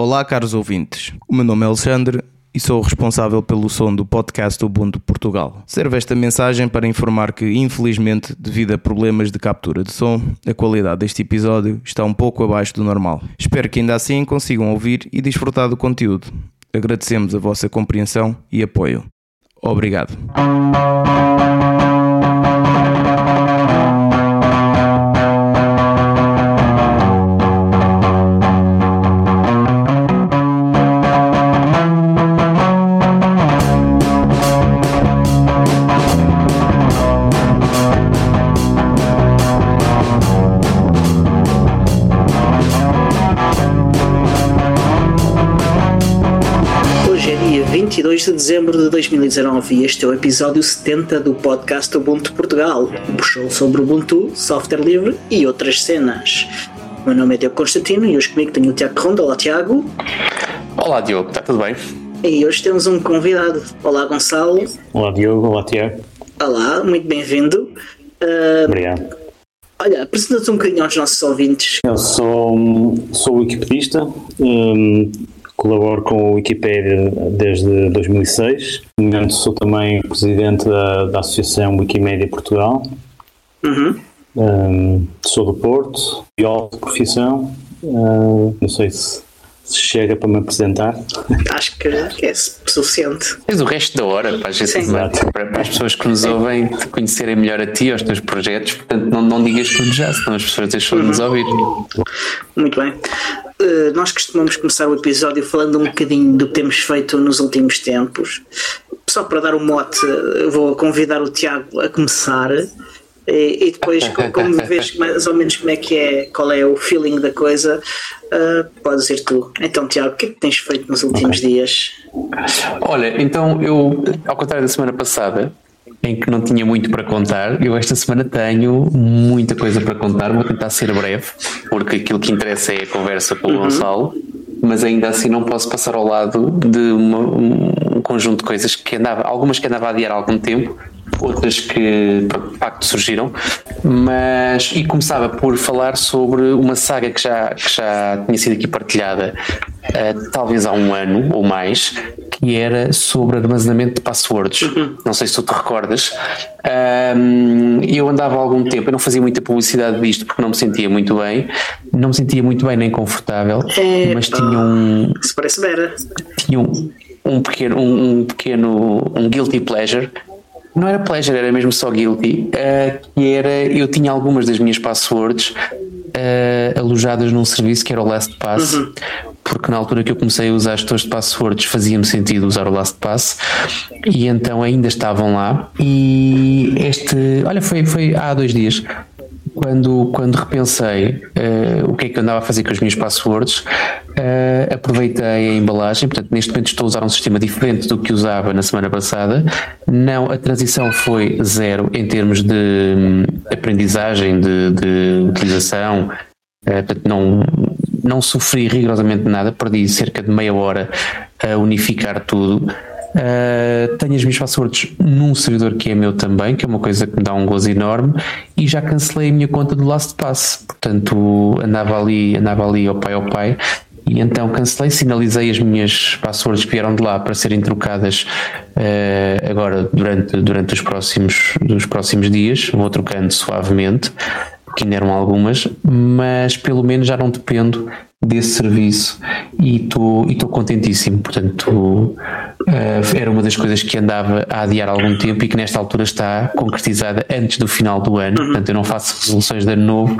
Olá, caros ouvintes. O meu nome é Alexandre e sou responsável pelo som do podcast Ubuntu Portugal. Serve esta mensagem para informar que, infelizmente, devido a problemas de captura de som, a qualidade deste episódio está um pouco abaixo do normal. Espero que ainda assim consigam ouvir e desfrutar do conteúdo. Agradecemos a vossa compreensão e apoio. Obrigado. 22 de dezembro de 2019 e este é o episódio 70 do podcast Ubuntu Portugal, um show sobre Ubuntu, software livre e outras cenas. O meu nome é Diogo Constantino e hoje comigo tenho o Tiago Ronda. Olá Tiago. Olá Diogo, está tudo bem? E hoje temos um convidado. Olá Gonçalo. Olá Diogo, olá Tiago. Olá, muito bem-vindo. Ah, Obrigado. olha, apresenta-te um bocadinho aos nossos ouvintes. Eu sou, sou wikipedista, hum, colaboro com o Wikipedia desde 2006. No momento sou também presidente da, da Associação Wikimedia Portugal. Uhum. Hum, sou do Porto, biólogo de profissão. Hum, não sei se, se chega para me apresentar. Acho que é suficiente. Tens o resto da hora para, a gente, para, para as pessoas que nos ouvem te conhecerem melhor a ti, aos teus projetos. Portanto, não, não digas tudo já, senão as pessoas deixam de nos ouvir. Muito bem. Uh, nós costumamos começar o episódio falando um bocadinho do que temos feito nos últimos tempos. Só para dar o mote, eu vou convidar o Tiago a começar. E, e depois, co- como vês mais ou menos como é que é, qual é o feeling da coisa, uh, podes ir tu. Então, Tiago, o que é que tens feito nos últimos dias? Olha, então eu, ao contrário da semana passada, em que não tinha muito para contar, eu esta semana tenho muita coisa para contar. Vou tentar ser breve, porque aquilo que interessa é a conversa com o Gonçalo, mas ainda assim não posso passar ao lado de uma- um conjunto de coisas que andava, algumas que andava a adiar há algum tempo. Outras que de facto surgiram, mas e começava por falar sobre uma saga que já, que já tinha sido aqui partilhada, eh, talvez há um ano ou mais, que era sobre armazenamento de passwords. Não sei se tu te recordas. Ahm, eu andava há algum tempo, eu não fazia muita publicidade disto porque não me sentia muito bem, não me sentia muito bem nem confortável, É, mas tinha um, Isso parece Vera. tinha um, um pequeno, um, um pequeno, um guilty pleasure. Não era pleasure, era mesmo só guilty. eh, que era, eu tinha algumas das minhas passwords eh, alojadas num serviço que era o LastPass. Porque na altura que eu comecei a usar gestores de passwords fazia-me sentido usar o LastPass e então ainda estavam lá. E este, olha, foi, foi há dois dias quando, quando repensei eh, o que é que eu andava a fazer com as minhas passwords, eh, aproveitei a embalagem. Portanto, neste momento estou a usar um sistema diferente do que usava na semana passada. Não, a transição foi zero em termos de hum, aprendizagem, de, de utilização. Eh, portanto, não, não sofri rigorosamente nada, perdi cerca de meia hora a unificar tudo. Uh, tenho as minhas passwords num servidor que é meu também, que é uma coisa que me dá um gozo enorme, e já cancelei a minha conta do LastPass. Portanto, andava ali, andava ali ao pai ao pai, e então cancelei, sinalizei as minhas passwords que vieram de lá para serem trocadas uh, agora durante, durante os, próximos, os próximos dias. Vou trocando suavemente, que ainda eram algumas, mas pelo menos já não dependo desse serviço e estou contentíssimo. Portanto, eh, era uma das coisas que andava a adiar há algum tempo e que nesta altura está concretizada antes do final do ano. Portanto, eu não faço resoluções de ano novo,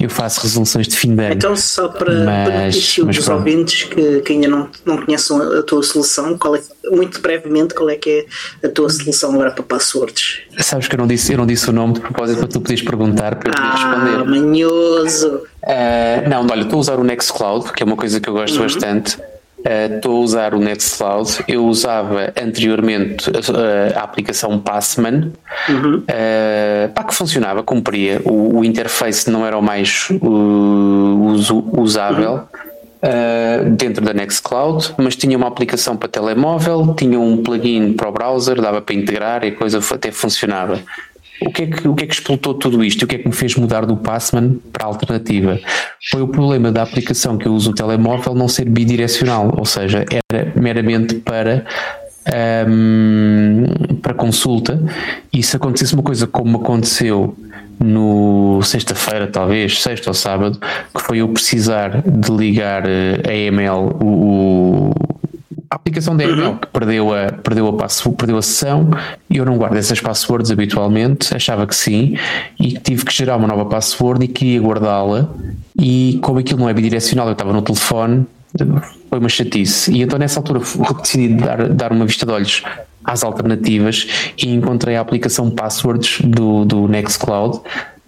eu faço resoluções de fim de ano. Então, só para Mas- benefício mas dos pronto. ouvintes que, que ainda não, não conheçam a tua solução, qual é, muito brevemente, qual é que é a tua solução agora para passwords? Sabes que eu não disse, eu não disse o nome de propósito para tu poderes perguntar para eu poder Ah, responder. manhoso! Uh, não, olha, estou a usar o Nextcloud, que é uma coisa que eu gosto bastante. Uh, Estou a usar o Nextcloud. Eu usava anteriormente uh, a aplicação Passman, uh, pá, que funcionava, cumpria. O, o interface não era o mais uh, uso- usável. uh, dentro da Nextcloud, mas tinha uma aplicação para telemóvel, tinha um plugin para o browser, dava para integrar e a coisa até funcionava. O que, é que, o que é que explotou tudo isto? O que é que me fez mudar do Passman para a alternativa? Foi o problema da aplicação que eu uso no telemóvel não ser bidirecional, ou seja, era meramente para um, para consulta e se acontecesse uma coisa como aconteceu no sexta-feira, talvez, sexta ou sábado, que foi eu precisar de ligar eh, a EML, o, a aplicação da EML que perdeu a, perdeu, a passo, perdeu a sessão e eu não guardo essas passwords habitualmente, achava que sim, e tive que gerar uma nova password e queria guardá-la. E como aquilo não é bidirecional, eu estava no telefone, foi uma chatice. E então nessa altura decidi dar, dar uma vista de olhos às alternativas e encontrei a aplicação Passwords do, do Nextcloud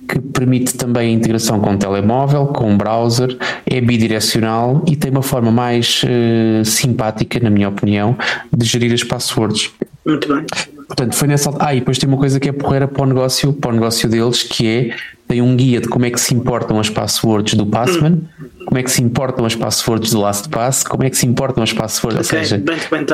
que permite também a integração com o telemóvel, com o browser, é bidirecional e tem uma forma mais uh, simpática, na minha opinião, de gerir as passwords. Muito bem. Portanto, foi nessa. Ah, e depois tem uma coisa que é porreira para o negócio, para o negócio deles, que é tem um guia de como é que se importam as passwords do Passman, como é que se importam as passwords do LastPass, como é que se importam as passwords, okay, ou seja,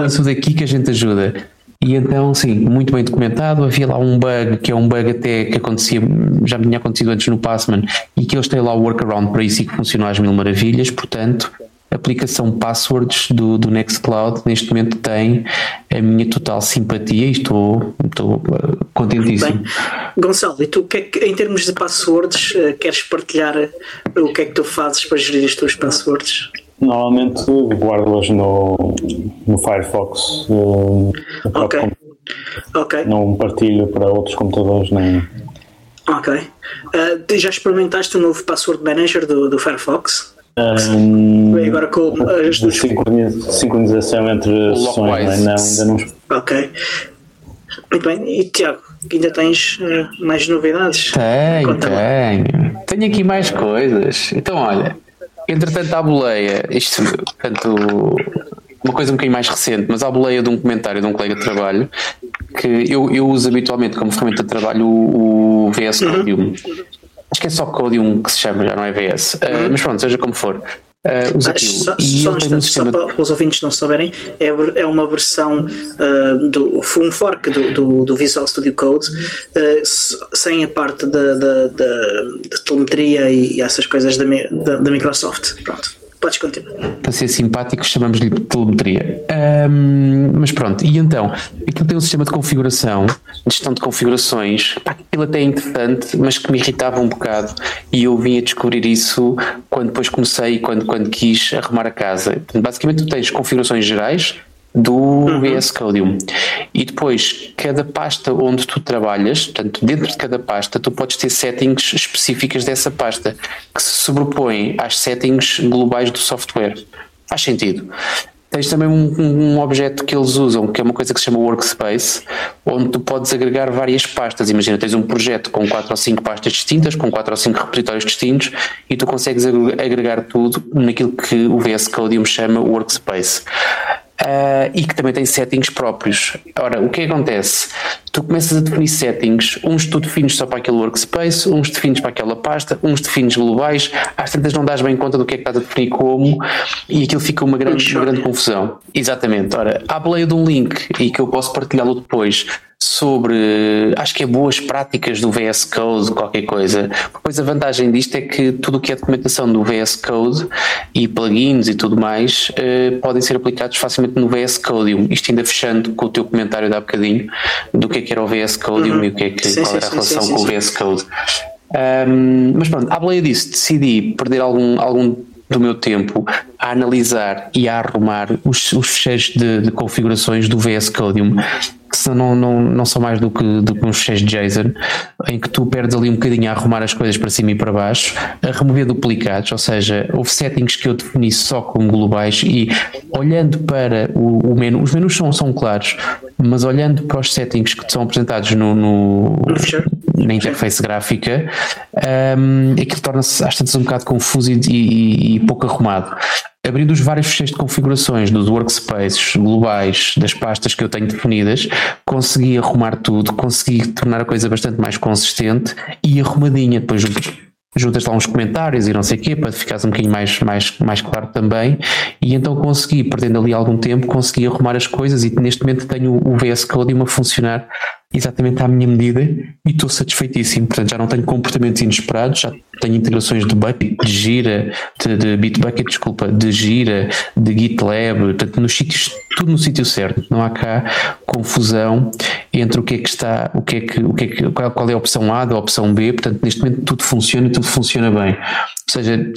é isso daqui que a gente ajuda. E então, sim, muito bem documentado. Havia lá um bug, que é um bug até que acontecia, já tinha acontecido antes no Passman, e que eles têm lá o workaround para isso e que funciona às mil maravilhas. Portanto, a aplicação Passwords do, do Nextcloud neste momento tem a minha total simpatia e estou, estou uh, contentíssimo. Bem, Gonçalo, e tu, que é que, em termos de passwords, uh, queres partilhar uh, o que é que tu fazes para gerir as tuas passwords? Normalmente guardo-as no, no Firefox. Uh, ok. ok. Não partilho para outros computadores nem. Ok. Uh, já experimentaste o novo Password Manager do, do Firefox? Um, agora com as duas... sincronização entre sessões, não, ainda não. Ok. Muito bem. E Tiago, ainda tens uh, mais novidades? Tenho, tenho. Tenho aqui mais coisas. Então, olha, entretanto, à boleia, isto, portanto, uma coisa um bocadinho mais recente, mas à boleia de um comentário de um colega de trabalho que eu, eu uso habitualmente como ferramenta de trabalho o, o VS Code uhum. Acho que é só Codium que se chama, já não é VS. Uh, uhum. Mas pronto, seja como for. Uh, usa aquilo. Só, e só, um sistema... só para os ouvintes não souberem, é, é uma versão uh, do um fork do, do, do, Visual Studio Code uh, sem a parte da, da, da, da telemetria e essas coisas da, da, da Microsoft. Pronto. Podes continuar. Para ser simpático, chamamos-lhe telemetria. Um, mas pronto, e então, aquilo tem um sistema de configuração, de gestão de configurações, aquilo até é interessante, mas que me irritava um bocado. E eu vim a descobrir isso quando depois comecei, quando, quando quis arrumar a casa. Basicamente, tu tens configurações gerais do uhum. VS Codium. E depois, cada pasta onde tu trabalhas, portanto, dentro de cada pasta, tu podes ter settings específicas dessa pasta que se sobrepõem às settings globais do software. Faz sentido. Tens também um, um, objeto que eles usam, que é uma coisa que se chama Workspace, onde tu podes agregar várias pastas. Imagina, tens um projeto com quatro ou cinco pastas distintas, com quatro ou cinco repositórios distintos, e tu consegues agregar tudo naquilo que o VS Codium chama Workspace uh, e que também tem settings próprios. Ora, o que acontece? Tu começas a definir settings, uns tu defines só para aquele workspace, uns defines para aquela pasta, uns defines globais, às tantas não dás bem conta do que é que estás a definir como e aquilo fica uma grande, uma grande confusão. Exatamente. Ora, há de um link e que eu posso partilhá-lo depois sobre, acho que é boas práticas do VS Code, qualquer coisa. Pois a vantagem disto é que tudo o que é documentação do VS Code e plugins e tudo mais eh, podem ser aplicados facilmente no VS Codium. Isto ainda fechando com o teu comentário de há bocadinho do que é que era o VS Codium uhum. e o que é que, sim, qual era a relação sim, sim, com o VS Code. Um, mas pronto, à boleia disso, decidi perder algum, algum do meu tempo a analisar e a arrumar os, os fecheiros de, de configurações do VS Codium que não, não, não são mais do que, do que uns fecheiros JSON, em que tu perdes ali um bocadinho a arrumar as coisas para cima e para baixo, a remover duplicados, ou seja, houve settings que eu defini só como globais e olhando para o, o menu, os menus são, são claros, mas olhando para os settings que são apresentados no, no na interface gráfica, um, aquilo torna-se às tantas um bocado confuso e, e, e pouco arrumado abrindo os vários fecheiros de configurações dos workspaces globais das pastas que eu tenho definidas, consegui arrumar tudo, consegui tornar a coisa bastante mais consistente e arrumadinha. Depois juntas lá uns comentários e não sei o quê, para ficares um bocadinho mais, mais, mais claro também. E então consegui, perdendo ali algum tempo, consegui arrumar as coisas e neste momento tenho o VS Code a funcionar exatamente à minha medida e estou satisfeitíssimo. Portanto, já não tenho comportamentos inesperados, já tenho integrações de Bucket, de Gira, de, de Bitbucket, desculpa, de Gira, de GitLab, portanto, nos sítios, tudo no sítio certo. Não há cá confusão entre o que é que está, o que é que, o que, é que qual, qual é a opção A da opção B. Portanto, neste momento tudo funciona e tudo funciona bem. Ou seja,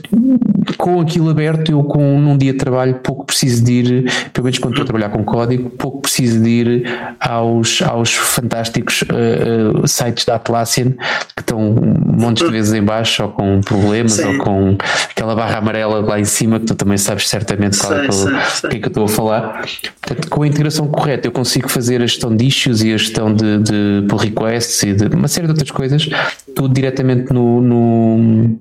com aquilo aberto, eu com num dia de trabalho pouco preciso de ir, pelo menos quando estou a trabalhar com código, pouco preciso de ir aos, aos fantásticos uh, uh, sites da Atlassian que estão montes de vezes em baixo ou com problemas Sim. ou com aquela barra amarela lá em cima que tu também sabes certamente qual é, que, que é que eu estou a falar. Portanto, com a integração correta eu consigo fazer a gestão de issues e a gestão de, de pull requests e de uma série de outras coisas, tudo diretamente no, no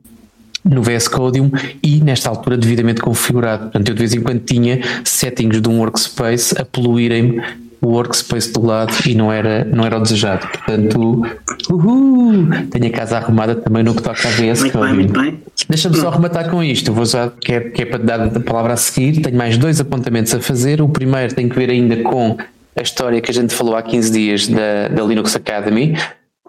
no VS Codium e nesta altura devidamente configurado. Portanto, eu de vez em quando tinha settings de um workspace a poluírem o workspace do lado e não era, não era o desejado. Portanto, uhul, tenho a casa arrumada também no que toca a VS muito Codium. Bem, muito bem. Deixa-me só rematar com isto, vou usar, que é, que é para dar a palavra a seguir. Tenho mais dois apontamentos a fazer. O primeiro tem que ver ainda com a história que a gente falou há 15 dias da, da Linux Academy.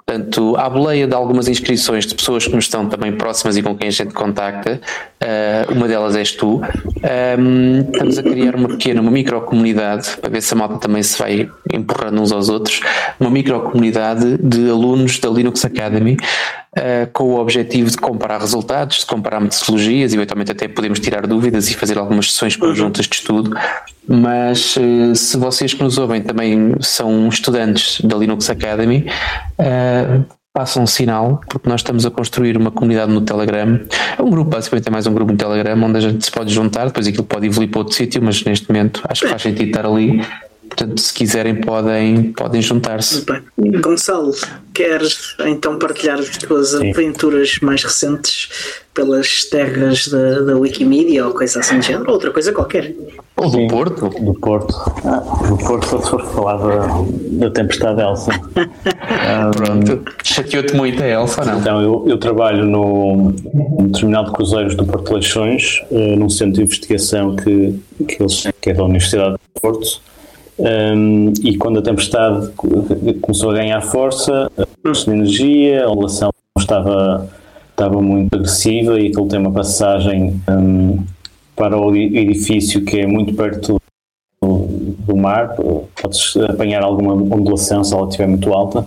Portanto, à boleia de algumas inscrições de pessoas que nos estão também próximas e com quem a gente contacta, uh, uma delas és tu, um, ehm, estamos a criar uma pequena, uma microcomunidade, para ver se a malta também se vai empurrando uns aos outros, uma microcomunidade de alunos da Linux Academy, Uh, com o objetivo de comparar resultados, de comparar metodologias, eventualmente até podemos tirar dúvidas e fazer algumas sessões conjuntas de estudo. Mas uh, se vocês que nos ouvem também são estudantes da Linux Academy, uh, façam um sinal, porque nós estamos a construir uma comunidade no Telegram. É um grupo, basicamente é mais um grupo no Telegram onde a gente se pode juntar, depois aquilo pode evoluir para outro sítio, mas neste momento acho que faz sentido estar ali Portanto, se quiserem, podem, podem juntar-se. Gonçalo, queres então partilhar as tuas Sim. aventuras mais recentes pelas terras da, da Wikimedia ou coisa assim do género? Ou outra coisa qualquer? Ou do Sim, Porto? Do Porto. Ah, do Porto, só se for falar da, da tempestade Elsa. um, Pronto. Chateou-te muito a Elsa, não? Então, eu, eu trabalho no, no Terminal de Cruzeiros do Porto Leixões, uh, num centro de investigação que, que, eles, que é da Universidade do Porto um, e quando a tempestade começou a ganhar força, a energia, a ondulação estava, estava muito agressiva e aquilo tem uma passagem um, para o edifício que é muito perto do, do mar, podes apanhar alguma ondulação se ela estiver muito alta.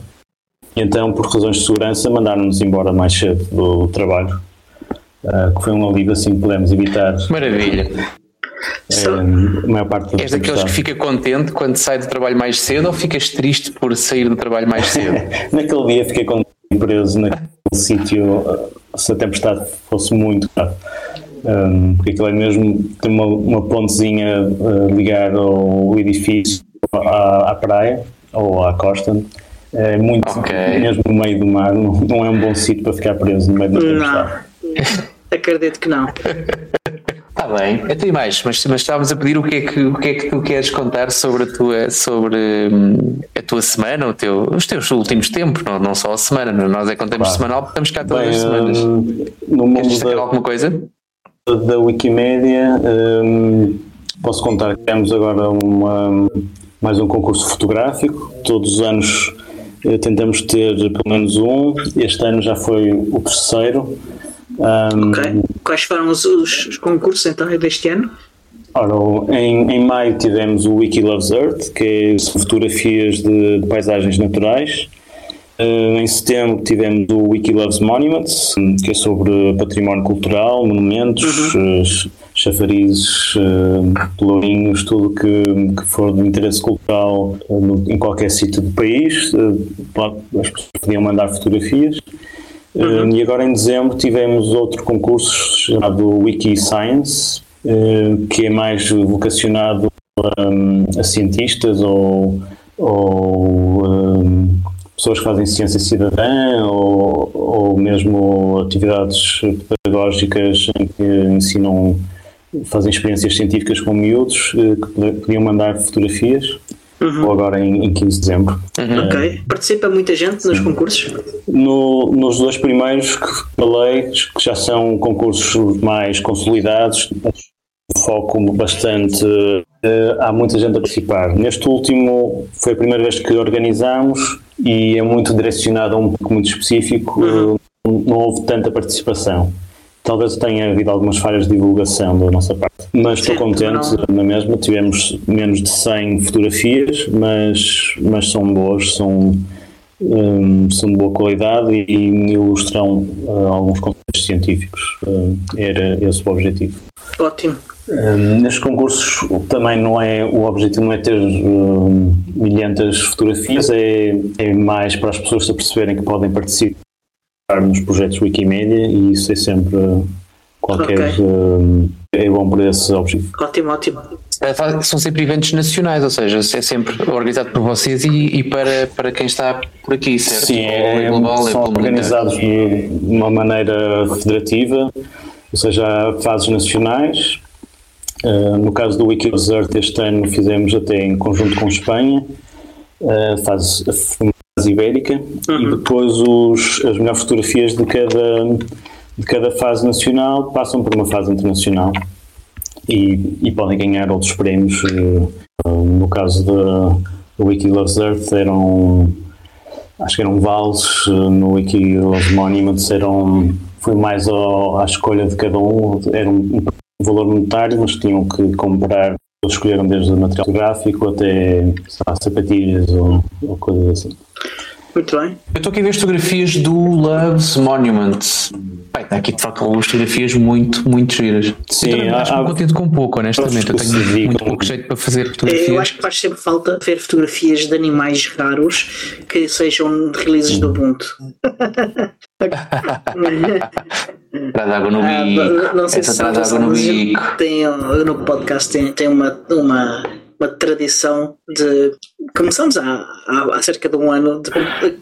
E então, por razões de segurança, mandaram-nos embora mais cedo do trabalho, uh, que foi um alívio assim pudemos evitar. Maravilha. É, a maior parte És daqueles que fica contente quando sai do trabalho mais cedo ou ficas triste por sair do trabalho mais cedo? naquele dia fiquei contente preso naquele sítio se a tempestade fosse muito grave. Um, porque aquilo é mesmo tem uma, uma pontezinha uh, ligar ao edifício à, à, praia ou à costa. É muito okay. mesmo no meio do mar, não, não é um bom sítio para ficar preso no meio da tempestade. Não, acredito que não. Está bem, até mais, mas, mas estávamos a pedir o que, é que, o que é que tu queres contar sobre a tua, sobre, hum, a tua semana, o teu, os teus últimos tempos, não, não só a semana, nós é contamos claro. semanal porque estamos cá todas bem, as semanas. No mundo queres da, alguma coisa? Da Wikimedia, hum, posso contar que temos agora uma, mais um concurso fotográfico, todos os anos eh, tentamos ter pelo menos um, este ano já foi o terceiro. Um. Quais foram os, os, concursos então deste ano? Ora, em, em maio tivemos o Wiki Loves Earth, que é fotografias de, de paisagens naturais. Uh, em setembro tivemos o Wiki Loves Monuments, que é sobre património cultural, monumentos, uhum. uh, chafarizes, uh, pelourinhos, tudo que, que for de interesse cultural no, em qualquer sítio do país. as pessoas podiam mandar fotografias. Uhum. e agora em dezembro tivemos outro concurso chamado Wiki Science, uh, que é mais vocacionado um, a cientistas ou, ou um, pessoas que fazem ciência cidadã ou, ou mesmo atividades pedagógicas em que ensinam, fazem experiências científicas com miúdos uh, que podiam mandar fotografias. Ou agora em, em 15 de dezembro. Ok. Participa muita gente nos concursos? No- nos dois primeiros que falei, que já são concursos mais consolidados, foco bastante. eh, há muita gente a participar. Neste último foi a primeira vez que organizamos e é muito direcionado a um público muito específico, eh, não houve tanta participação. Talvez tenha havido algumas falhas de divulgação da nossa parte, mas estou Sim, contente não- na mesma. Tivemos menos de 100 fotografias, mas, mas são boas, são, hum, são de boa qualidade e ilustram ah, alguns conceitos científicos. Hum, era esse o objetivo. Ótimo. Hum, nestes concursos também não é o objetivo não é ter hum, milhentas fotografias, é, é mais para as pessoas se aperceberem que podem participar nos projetos Wikimedia e isso é sempre qualquer Ok. hum, é bom para esse objetivo. Ótimo, ótimo. É, São sempre eventos nacionais, ou seja, é sempre organizado por vocês e, e para, para quem está por aqui, certo? Sim, é, global, é são organizados de uma maneira federativa, ou seja, há fases nacionais. Uh, no caso do Wikidesert, este ano fizemos até em conjunto com Espanha, uh, fase, ibérica, e depois os, as melhores fotografias de cada, de cada fase nacional passam por uma fase internacional e, e podem ganhar outros prémios. uh, uh, no caso da- Wiki Loves Earth, eram acho que eram vales eh, no Wiki Loves Monuments eram foi mais ao- à escolha de cada um era um valor monetário mas tinham que comprar eles escolheram desde o material gráfico até lá, sapatilhas ou, ou coisas assim Muito bem. Eu estou aqui a ver as fotografias do Loves Monument. Bem, está aqui de facto algumas fotografias muito, muito giras. Sim, eu também há- acho que há- me contento com pouco, honestamente. Eu tenho muito pouco jeito para fazer Eu fotografias. acho que faz sempre falta ver fotografias de animais raros que sejam de releases do Ubuntu. Traz água no Ah, bico. não sei Essa se traz água no bico. tem, no podcast tem, tem uma, uma, uma tradição de. Começamos há, há, há cerca de um ano, de-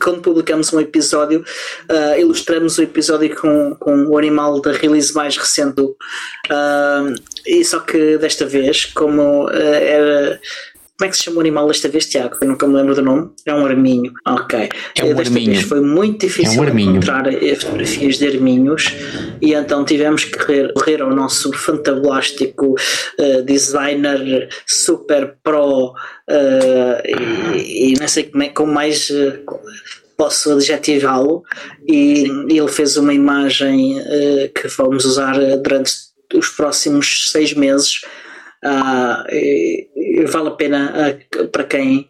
quando publicamos um episódio, ah, ilustramos o episódio com, com o animal da release mais recente. Ah, e só que desta vez, como ah, era. Como é que se chama o animal desta vez, Tiago? Eu nunca me lembro do nome. É um arminho. Ok. É um desta arminho. vez foi muito difícil É um encontrar fotografias de arminhos e então tivemos que correr, ao nosso fantablástico eh, designer super pro eh, e, e não sei como, é, mais eh, posso adjetivá-lo e ele fez uma imagem eh, que vamos usar durante os próximos seis meses E vale a pena ah, para quem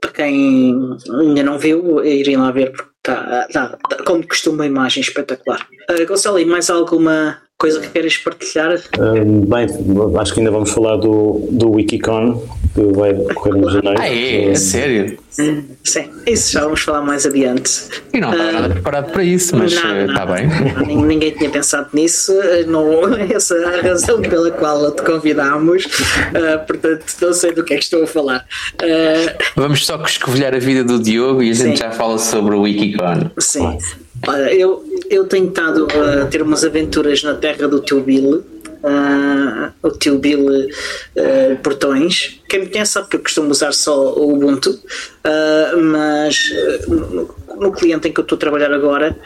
para quem ainda não viu, irem lá ver, porque está, tá, tá, como costuma, a imagem espetacular. Uh, Gonçalo, e mais alguma coisa que queres partilhar? Bem, acho que ainda vamos falar do, do Wikicon que vai decorrer em janeiro Ah, é? É sério? Sim, isso já vamos falar mais adiante. E não estava nada preparado para isso, mas Não, eh, não, está bem. não, nin- Ninguém tinha pensado nisso, uh, não, essa é a razão pela qual te convidámos, uh, portanto não sei do que é que estou a falar. Uh, Vamos só escovilhar a vida do Diogo e a gente Sim. já fala sobre o Wikicon. Sim. Olha, eu, eu tenho estado a ter umas aventuras na terra do tio Bill. ah, o tio Bill ah, Portões. Quem me conhece sabe que eu costumo usar só o Ubuntu, ah, mas no, no cliente em que eu estou a trabalhar agora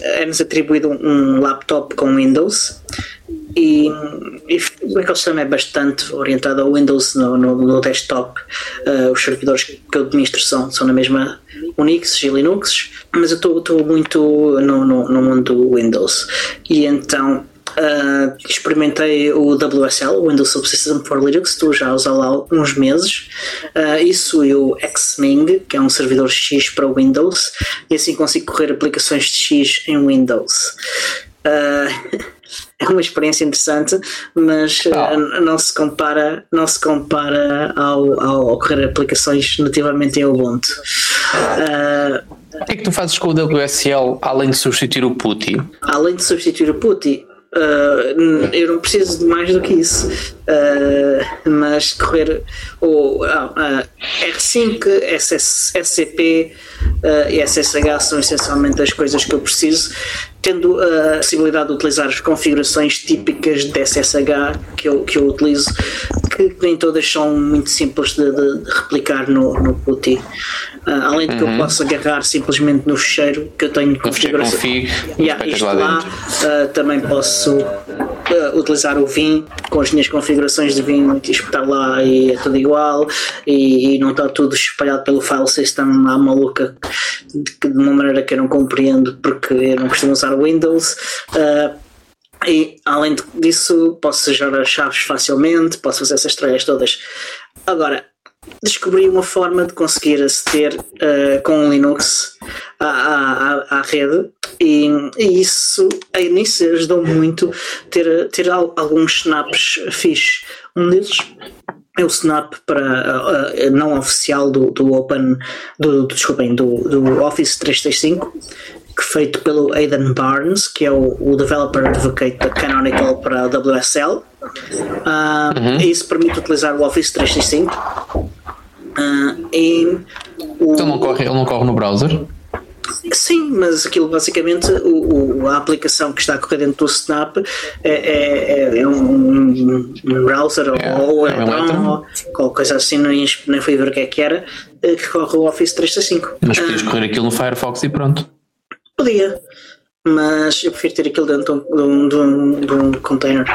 é-nos atribuído um, um laptop com Windows. E, e o ecossistema é bastante orientado ao Windows no, no, no desktop. Ah, os servidores que eu administro são, são na mesma Unix e Linux, mas eu estou muito no, no, no mundo do Windows. E então ah, experimentei o WSL, o Windows Subsystem for Linux, estou já a usar lá uns meses. Ah, isso e o Xming, que é um servidor X para Windows, e assim consigo correr aplicações de X em Windows. Ah, é uma experiência interessante, mas Ah. uh, não se compara, não se compara ao, ao, correr aplicações nativamente em Ubuntu. Uh, O que é que tu fazes com o WSL além de substituir o PuTTY? além de substituir o PuTTY, uh, eu não preciso de mais do que isso. Uh, mas correr o ah, ah, R5, SS, SCP uh, e SSH são essencialmente as coisas que eu preciso, tendo a possibilidade de utilizar as configurações típicas de SSH que eu, que eu utilizo, que, que nem todas são muito simples de, de, replicar no, no PuTTY. Uh, além de que uhum. eu posso agarrar simplesmente no fecheiro que eu tenho configuração. Config, yeah, isto lá, lá uh, também posso uh, utilizar o Vim com as minhas configurações de Vim e espetar lá e é tudo igual e, e, não está tudo espalhado pelo file system à maluca de, de uma maneira que eu não compreendo porque eu não costumo usar Windows. e além disso, posso gerar chaves facilmente, posso fazer essas tralhas todas. Agora, descobri uma forma de conseguir aceder uh, com o Linux à, à, à rede e, e isso nisso ajudou muito ter, ter alguns snaps fixes. Um deles é o snap para uh, não oficial do, do Open do, do, desculpem, do, do Office 365 que feito pelo Aidan Barnes que é o, o developer advocate da Canonical para a WSL uh, uhum. e isso permite utilizar o Office 365 Uh, e o... Então não corre, ele não corre no browser? Sim, mas aquilo basicamente o, o, a aplicação que está a correr dentro do Snap é, é, é um, um, browser é, ou é, é um ou qualquer coisa assim, nem, nem fui ver o que é que era, eh, que corre o Office 365. Mas podias uh, correr aquilo no Firefox e pronto. Podia, mas eu prefiro ter aquilo dentro de um, de um, de um container.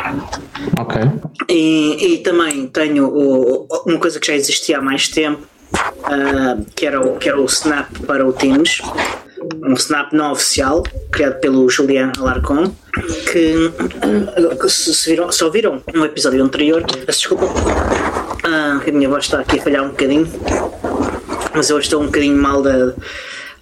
Ok. E, e também tenho o, uma coisa que já existia há mais tempo, uh, que, era o, que era o Snap para o Teams. Um Snap não oficial, criado pelo Julian Alarcon, que uh, se, viram, se ouviram no episódio anterior, desculpa, uh, a minha voz está aqui a falhar um bocadinho, mas eu estou um bocadinho mal da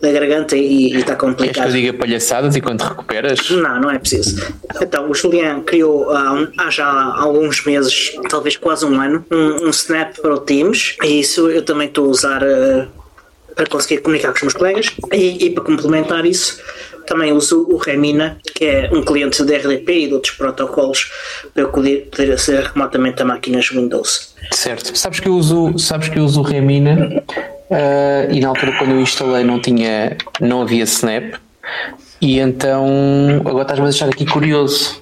da garganta e está complicado. Queres que eu diga palhaçadas e quando recuperas? Não, não é preciso. Então, o Julian criou há, há já alguns meses, talvez quase um ano, um, um Snap para o Teams e isso eu também estou a usar uh, para conseguir comunicar com os meus colegas e, e para complementar isso também uso o Remina, que é um cliente de RDP e de outros protocolos para eu poder, poder aceder remotamente a máquinas Windows. Certo. Sabes que eu uso, sabes que eu uso o Remina Uh, e na altura quando eu instalei não tinha, não havia Snap. E então agora estás-me a deixar aqui curioso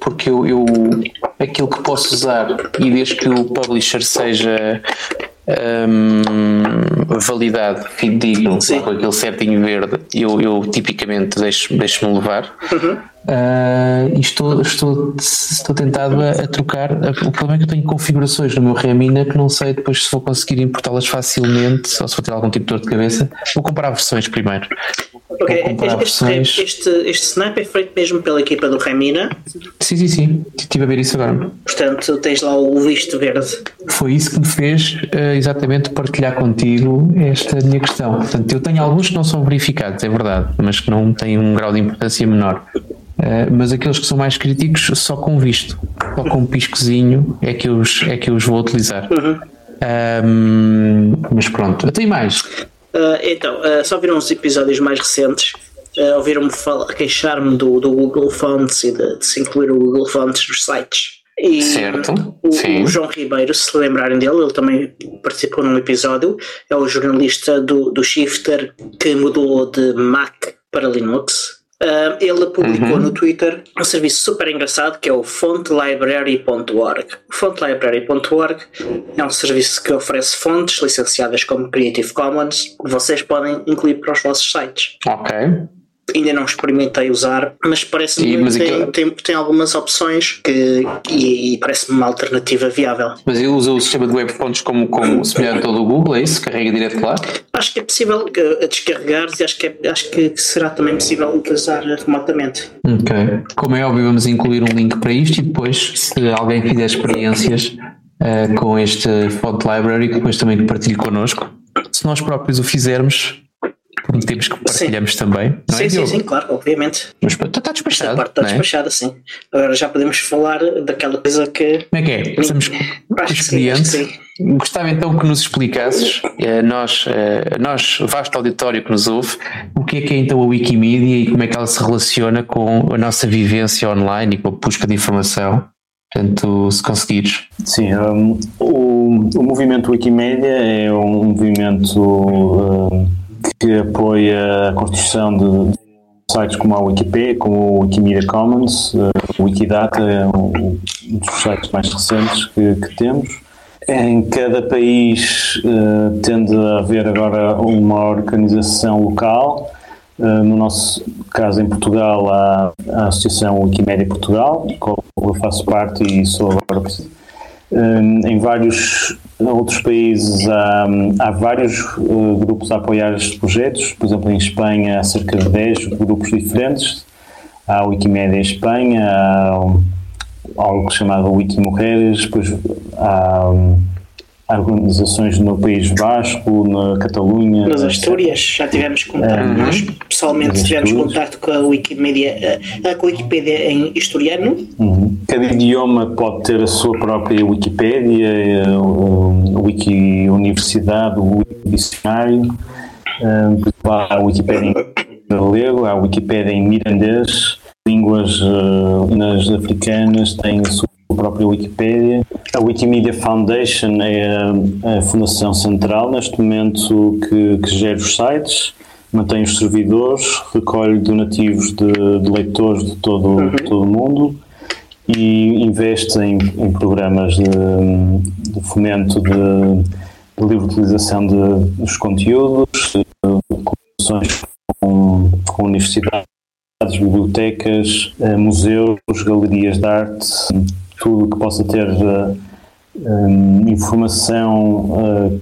porque eu, eu aquilo que posso usar e desde que o publisher seja um, validado, fidedigno, com aquele certinho verde, eu, eu tipicamente deixo-me deixo levar. Uhum. Uh, e estou, estou, estou tentado a, a, trocar. O problema é que eu tenho configurações no meu Remina que não sei depois se vou conseguir importá-las facilmente ou se vou ter algum tipo de dor de cabeça. Vou comparar versões primeiro. Okay. Este, este, este, snap é feito mesmo pela equipa do Remina. Sim, sim, sim. Estive a ver isso agora. Portanto, tens lá o visto verde. Foi isso que me fez uh, exatamente partilhar contigo esta minha questão. Portanto, eu tenho alguns que não são verificados, é verdade, mas que não têm um grau de importância menor. Uh, mas aqueles que são mais críticos, só com visto, só com um piscozinho é que eu os, é que eu os vou utilizar. Uhum. Um, mas pronto, até mais. Uh, então, uh, só viram os episódios mais recentes. Uh, ouviram-me queixar-me do, do Google Fonts e de, de, se incluir o Google Fonts nos sites. E certo. O, o, João Ribeiro, se lembrarem dele, ele também participou num episódio. É o jornalista do, do Shifter que mudou de Mac para Linux. Uh, ele publicou uhum. no Twitter um serviço super engraçado que é o fontlibrary.org. O fontlibrary.org é um serviço que oferece fontes licenciadas como Creative Commons que vocês podem incluir para os vossos sites. Ok ainda não experimentei usar, mas parece-me que tem, tem, tem, algumas opções que, e, e parece-me uma alternativa viável. Mas ele usa o sistema de web fontes como, como semelhante ao do Google, é isso? Carrega direto lá? Acho que é possível uh, descarregar e acho que, é, acho que será também possível utilizar remotamente. Ok. Como é óbvio, vamos incluir um link para isto e depois, se alguém fizer experiências uh, com este Font Library, depois também partilhe connosco. Se nós próprios o fizermos, prometemos que partilhamos sim. também. Não é, sim, é, sim, sim, claro, obviamente. Mas está despachado. Esta parte está é? despachada, sim. Agora já podemos falar daquela coisa que. Como é que é? Passamos com experiente. Gostava então que nos explicasses, eh, nós, eh, nós, vasto auditório que nos ouve, o que é que é então a Wikimedia e como é que ela se relaciona com a nossa vivência online e com a busca de informação. Portanto, se conseguires. Sim, um, o, o movimento Wikimedia é um movimento um, que apoia a construção de sites como a Wikipedia, como o Wikimedia Commons, uh, o Wikidata é um, dos sites mais recentes que, que temos. Em cada país uh, tende a haver agora uma organização local. Uh, no nosso caso, em Portugal, há a Associação Wikimédia Portugal, com eu faço parte e sou agora um, em vários outros países há, vários uh, grupos a apoiar estes projetos, por exemplo, em Espanha há cerca de 10 grupos diferentes. Há a Wikimédia Espanha, há algo chamado Wikimulheres, depois há, há, organizações no País Vasco, na Catalunha. Nas Astúrias, já tivemos contato, uhum. nós pessoalmente tivemos contato com a Wikimedia, uh, com a Wikipédia em historiano. Uhum. Cada idioma pode ter a sua própria Wikipédia, o, Wiki Universidade, o Wiki Dicionário, há a Wikipédia em galego, há a Wikipédia em mirandês, línguas nas africanas têm a sua própria Wikipédia. A Wikimedia Foundation é a, a fundação central neste momento que, que, gera os sites, mantém os servidores, recolhe donativos de, de leitores de todo, uhum. todo o mundo e investe em, em programas de, de fomento de, de livre utilização de, dos conteúdos, de, colaborações com, com universidades bibliotecas, eh, museus, galerias de arte, tudo que possa ter um, informação uh,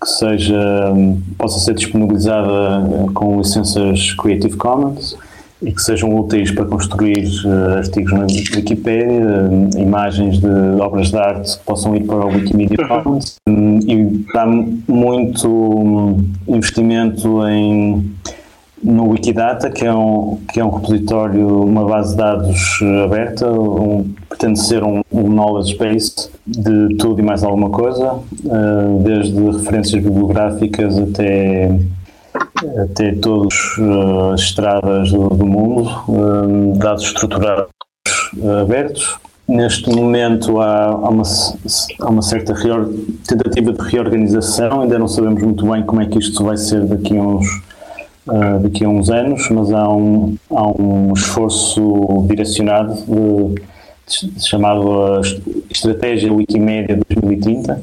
que seja possa ser disponibilizada com licenças Creative Commons e que sejam úteis para construir uh, artigos na Wikipedia, uh, imagens de obras de arte que possam ir para o Wikimedia Commons. Um, e dá muito um, investimento em no Wikidata, que é um, que é um repositório, uma base de dados eh, aberta, um, pretende ser um, um, knowledge base de tudo e mais alguma coisa, uh, desde referências bibliográficas até, até todas uh, as estradas do, do mundo, uh, dados estruturados abertos. Neste momento há, há, uma, há uma certa tentativa de reorganização, ainda não sabemos muito bem como é que isto vai ser daqui a uns uh, daqui a uns anos, mas há um, há um esforço direcionado de, de, chamado a Estratégia Wikimédia 2030.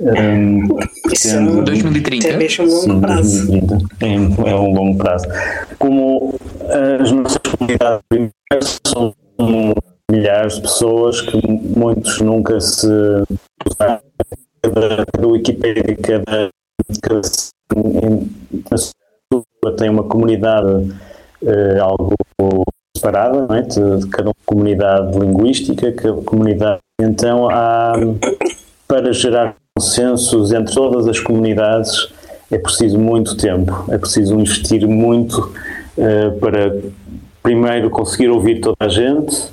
Um, pretende, 2030? É mesmo um longo sim, prazo. 2030. É, é um longo prazo. Como as nossas comunidades são milhares de pessoas que muitos nunca se cada, cada Wikipedia, cada, cada tem uma comunidade uh, algo separada, é? de, de, cada comunidade linguística, cada comunidade. Então, há, para gerar consensos entre todas as comunidades, é preciso muito tempo, é preciso investir muito uh, para, primeiro, conseguir ouvir toda a gente,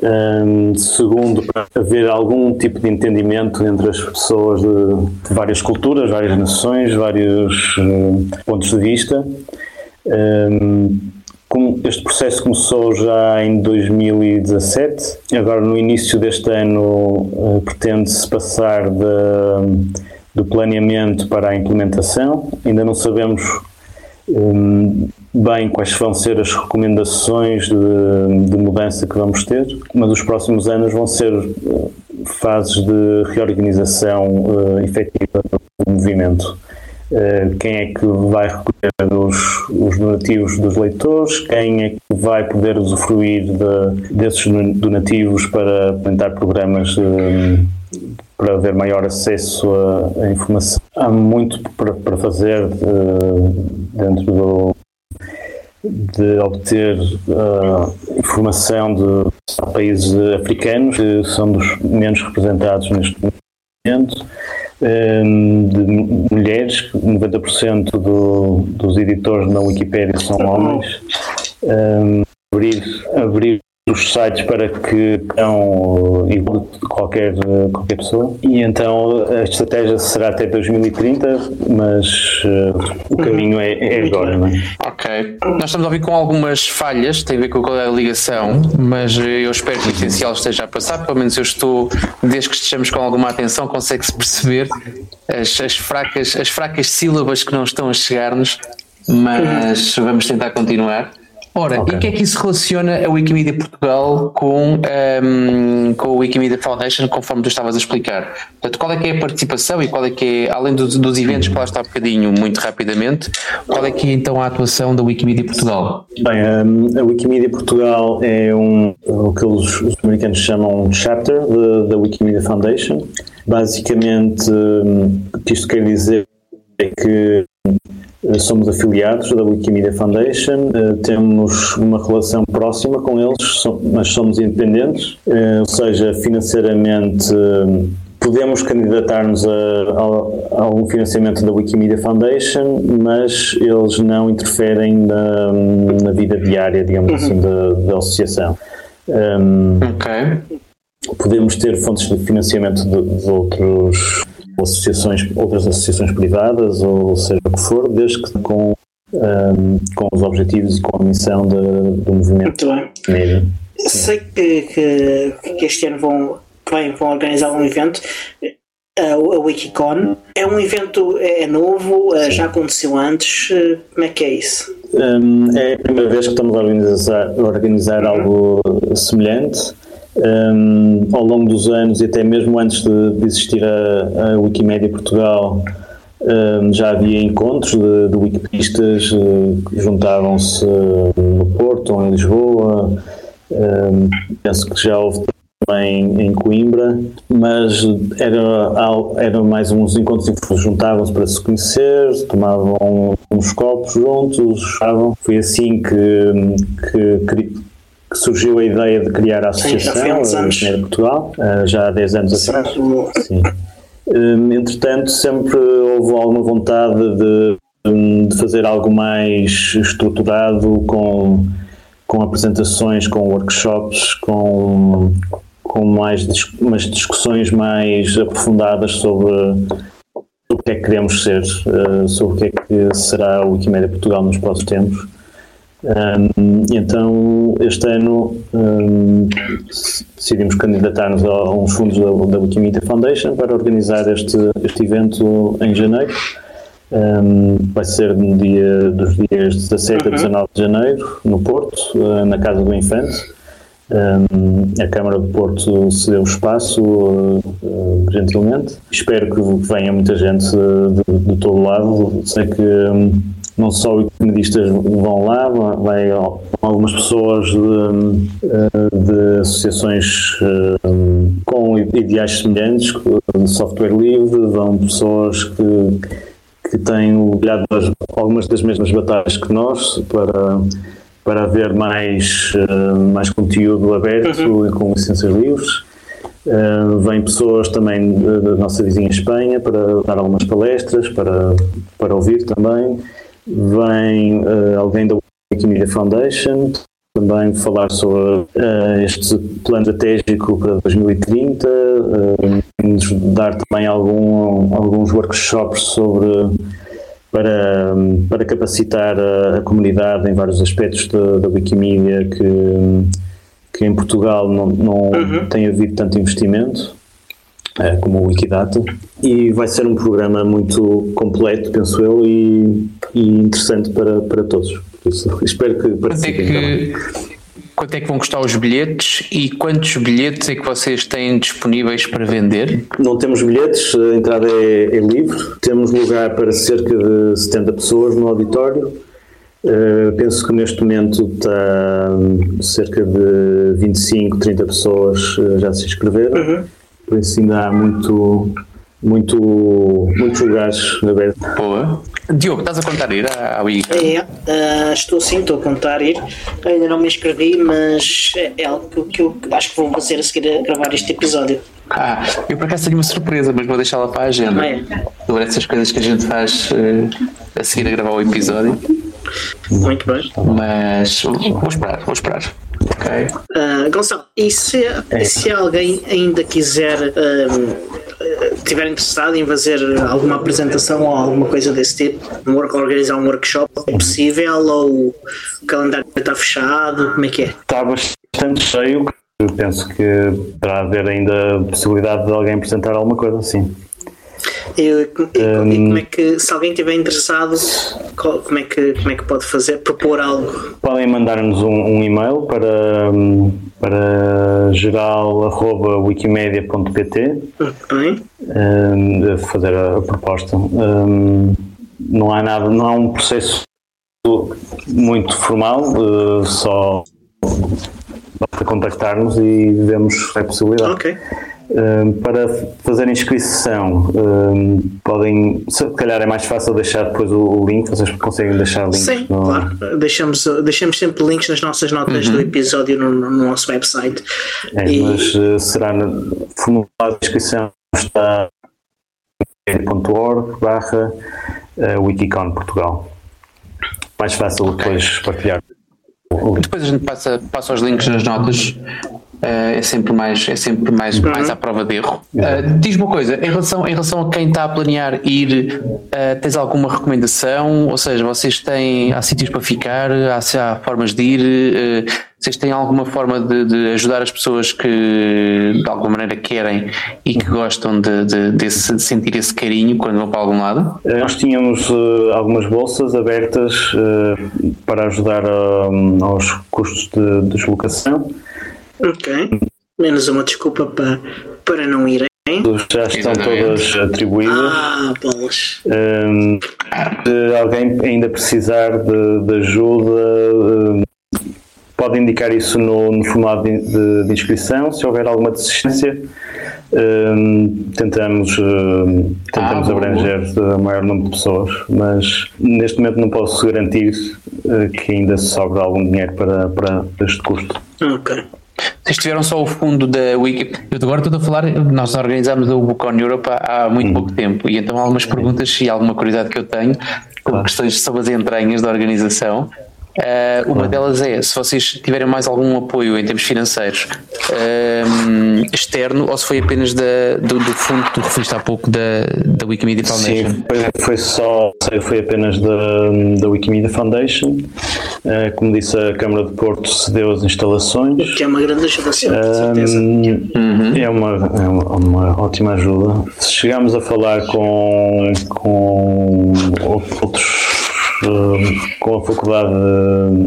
um, segundo, para haver algum tipo de entendimento entre as pessoas de, de várias culturas, várias nações, vários um, pontos de vista. Um, este processo começou já em 2017, agora no início deste ano uh, pretende-se passar de, do planeamento para a implementação. Ainda não sabemos um, bem quais vão ser as recomendações de, de, mudança que vamos ter, mas os próximos anos vão ser uh, fases de reorganização uh, efetiva do movimento. Uh, quem é que vai recolher os, os donativos dos leitores, quem é que vai poder usufruir de, desses donativos para implementar programas para haver maior acesso à, informação. Há muito para, para fazer dentro do, de obter uh, informação de países africanos que são dos menos representados neste momento, um, de mulheres, 90% do, dos editores na Wikipédia são homens. Um, abrir, abrir os sites para que não igual qualquer, qualquer pessoa. E então a estratégia será até 2030, mas uh, o caminho é, é agora. Não é? Ok. Nós estamos a ouvir com algumas falhas, tem a ver com qual é a ligação, mas eu espero que o essencial esteja a passar. Pelo menos eu estou, desde que estejamos com alguma atenção, consegue-se perceber as, as, fracas, as fracas sílabas que não estão a chegar-nos, mas vamos tentar continuar. Ora, okay. e o que é que isso relaciona a Wikimedia Portugal com, um, com a Wikimedia Foundation, conforme tu estavas a explicar? Portanto, qual é que é a participação e qual é que é, além dos, dos eventos que lá está um bocadinho, muito rapidamente, qual é que é então a atuação da Wikimedia Portugal? Bem, um, a Wikimedia Portugal é um, o que os, os americanos chamam um chapter da Wikimedia Foundation. Basicamente, um, o que isto quer dizer é que somos afiliados da Wikimedia Foundation, eh, temos uma relação próxima com eles, mas somos independentes, eh, ou seja, financeiramente podemos candidatar-nos a, a, a, um financiamento da Wikimedia Foundation, mas eles não interferem na, na vida diária, digamos uhum. assim, da, da associação. Um, ok. Podemos ter fontes de financiamento de, de outros associações, outras associações privadas, ou seja o que for, desde que com, um, com os objetivos e com a missão de, do movimento médio. Sei que, que, que, este ano vão, bem, vão organizar um evento, a, a Wikicon. É um evento, é, é novo, Sim. já aconteceu antes, como é que é isso? Um, é a primeira vez que estamos a organizar, a organizar algo semelhante. Um, ao longo dos anos e até mesmo antes de, de existir a, a, Wikimedia Portugal um, já havia encontros de, de wikipedistas uh, que juntavam-se uh, no Porto ou em Lisboa um, penso que já houve também em Coimbra mas era, era mais uns encontros em que juntavam-se para se conhecer tomavam uns copos juntos foi assim que, que que surgiu a ideia de criar a associação, Sim, Engenheiro Portugal, eh, já há 10 anos atrás. Sim. Hum, entretanto, sempre houve alguma vontade de, de fazer algo mais estruturado, com, com apresentações, com workshops, com, com mais umas discussões mais aprofundadas sobre o que é que queremos ser, eh, sobre o que é que será o Wikimedia Portugal nos próximos tempos. Um, então, este ano um, decidimos candidatar-nos a uns fundos da, da Wikimedia Foundation para organizar este, este evento em janeiro. Um, vai ser no dia, dos dias 17 a 19 uhum. de janeiro, no Porto, uh, na Casa do Infante. a Câmara do Porto cedeu o espaço uh, uh, gentilmente. Espero que venha muita gente de, de todo lado. Sei que não só economistas vão lá, vai algumas pessoas de, eh, de associações eh, com ideais semelhantes, de software livre, vão pessoas que, que têm olhado algumas das mesmas batalhas que nós para, para haver mais, eh, mais conteúdo aberto uhum. e com licenças livres. Uh, vêm pessoas também da nossa vizinha Espanha para dar algumas palestras, para, para ouvir também vem uh, alguém da Wikimedia Foundation também falar sobre uh, este plano estratégico para 2030, uh, eh, nos dar também algum, alguns workshops sobre para, para capacitar a, a comunidade em vários aspectos da, da Wikimedia que, que em Portugal não, não uhum. tem havido tanto investimento como o Wikidata, e vai ser um programa muito completo, penso eu, e, e interessante para, para todos. Isso, espero que participem quanto é que, Quanto é que vão custar os bilhetes e quantos bilhetes é que vocês têm disponíveis para vender? Não temos bilhetes, a entrada é, é livre, temos lugar para cerca de 70 pessoas no auditório. Uh, penso que neste momento está cerca de 25, 30 pessoas uh, já se inscreveram. Uhum por isso ainda há muito, muito, muitos lugares abertos. Boa. Diogo, estás a contar ir à Wiki? É, uh, estou sim, estou a contar ir. Ainda não me inscrevi, mas é algo que, que eu acho que vou fazer a seguir a gravar este episódio. Ah, eu por acaso tenho uma surpresa, mas vou deixá-la para a agenda. É. Sobre essas coisas que a gente faz uh, a seguir a gravar o episódio. Muito bem. Mas vou esperar, vou esperar. Ok. Uh, Gonçalo, e se, é. se alguém ainda quiser, estiver interessado em fazer alguma apresentação ou alguma coisa desse tipo, um work, organizar um workshop, é possível ou o calendário está fechado? Como é que é? Está bastante cheio. Penso que terá a haver ainda a possibilidade de alguém apresentar alguma coisa assim. E, e- e como é que, se alguém estiver interessado, como é, que, como é que pode fazer? Propor algo? Podem mandar-nos um, um e-mail para, hum, para geral.wikimedia.pt Bem? hum, fazer a, a proposta. Hum, não há nada, não há um processo muito formal, eh, só basta contactar-nos e vemos a possibilidade. Ok. Para fazer inscrição, um, podem, se calhar é mais fácil deixar depois o, o link, vocês conseguem deixar links Sim, no- claro. Deixamos, deixamos sempre links nas nossas notas do episódio no, no nosso website. É, E- mas uh, será no formulário de inscrição está .org barra uh, Wikicon Portugal. Mais fácil depois partilhar o link. Depois a gente passa, passa os links nas notas. Eh, é sempre mais, é sempre mais, mais à prova de erro. Eh, Diz-me uma coisa, em relação, em relação a quem está a planear ir, eh, tens alguma recomendação? Ou seja, vocês têm, há sítios para ficar, há, há formas de ir, eh, vocês têm alguma forma de, de ajudar as pessoas que de alguma maneira querem e que gostam de, de- de sentir esse carinho quando vão para algum lado? Uh, Nós tínhamos uh, algumas bolsas abertas uh, para ajudar um, aos custos de deslocação. Ok. Menos uma desculpa para, para não irem. Já estão Exatamente. todas atribuídas. Ah, bolas. Um, se alguém ainda precisar de, de ajuda, um, pode indicar isso no, no formulário de, de- de inscrição. Se houver alguma desistência, um, tentamos, um, tentamos Ah, abranger o maior número de pessoas, mas neste momento não posso garantir uh, que ainda sobra algum dinheiro para, para este custo. Ok. Vocês tiveram só o fundo da Wiki. Eu agora estou a falar, nós organizámos o Book on Europe há, muito pouco tempo e então há algumas perguntas e alguma curiosidade que eu tenho com questões sobre as entranhas da organização. Ah, uma delas é se vocês tiverem mais algum apoio em termos financeiros ah, externo ou se foi apenas da, do, do fundo que tu referiste há pouco da, da Wikimedia Foundation. Sim, foi, foi só, foi apenas da, da Wikimedia Foundation. Eh, como disse, a Câmara de Porto cedeu as instalações. Que é uma grande ajuda, sim, com certeza. Hum, É, uma, é uma, uma ótima ajuda. Chegámos a falar com, com outros. Hum, com a Faculdade,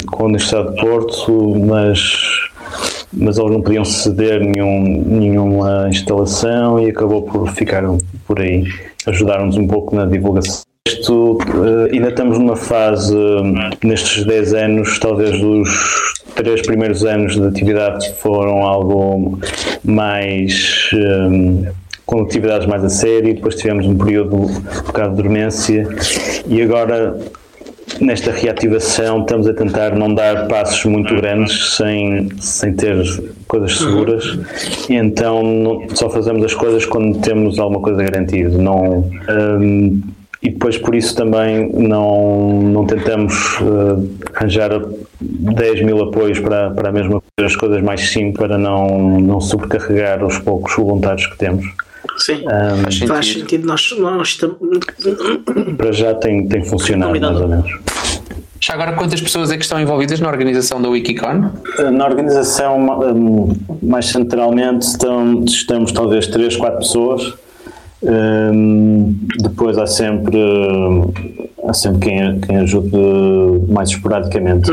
com a Universidade de Porto, mas, mas eles não podiam ceder nenhum, nenhuma instalação e acabou por ficar por aí. Ajudaram-nos um pouco na divulgação. Isto, eh, ainda estamos numa fase, hum, nestes 10 anos, talvez os três primeiros anos de atividade foram algo mais. hum, com atividades mais a sério, depois tivemos um período um bocado de dormência e agora nesta reativação estamos a tentar não dar passos muito grandes sem, sem ter coisas seguras. E então não- só fazemos as coisas quando temos alguma coisa garantida. Não hum, e depois por isso também não, não tentamos uh, arranjar 10 mil apoios para, para a mesma coisa, as coisas mais simples para não, não sobrecarregar os poucos voluntários que temos Sim. Hum, Faz sentido. Faz sentido. Nós, nós tam- para já tem, tem funcionado mais ou menos Já agora, quantas pessoas é que estão envolvidas na organização da Wikicon? Na organização, hum, mais centralmente, estão, estamos talvez 3, 4 pessoas. Hum, depois há sempre, há sempre quem, quem ajude mais esporadicamente.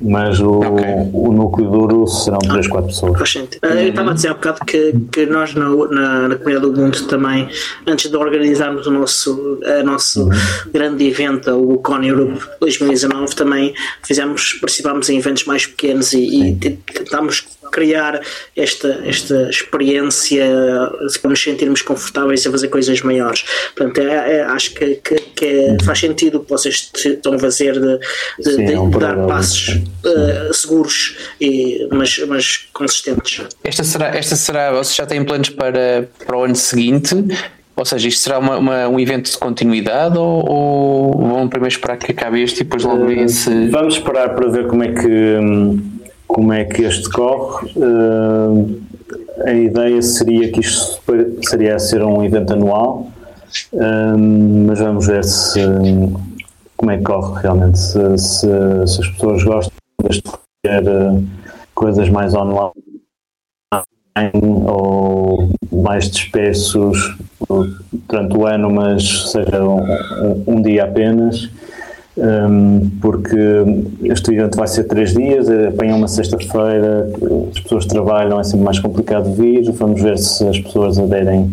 Mas o, Ok. o núcleo duro serão 3, 4 pessoas. Faz sentido. Ah, Eu estava a dizer há bocado que, que nós na, na, na comunidade do Ubuntu também, antes de organizarmos o nosso, a nosso grande evento, o Con Europe 2019, também fizemos, participámos em eventos mais pequenos e, e te- tentámos criar esta, esta experiência para nos sentirmos confortáveis a fazer coisas maiores. Portanto, é, é- acho que, que, que é- faz sentido o que vocês estão a fazer de, de- Sim, de- é um dar paralelo, passos eh, seguros, e, mas, mas consistentes. Esta será, esta será, vocês já têm planos para, para o ano seguinte? Ou seja, isto será uma, uma- um evento de continuidade ou, ou vão primeiro esperar que acabe este e depois logo veem se. Vamos esperar para ver como é que, hum, como é que este corre. Hum, a ideia seria que isto seria a ser um evento anual, hum, mas vamos ver se, como é que corre realmente, se, se- se as pessoas gostam de ter eh, coisas mais online ou mais dispersos, durante o ano, mas seja um, um dia apenas. Porque este evento vai ser três dias, apanha uma sexta-feira, as pessoas trabalham, é sempre mais complicado vir. Vamos ver se as pessoas aderem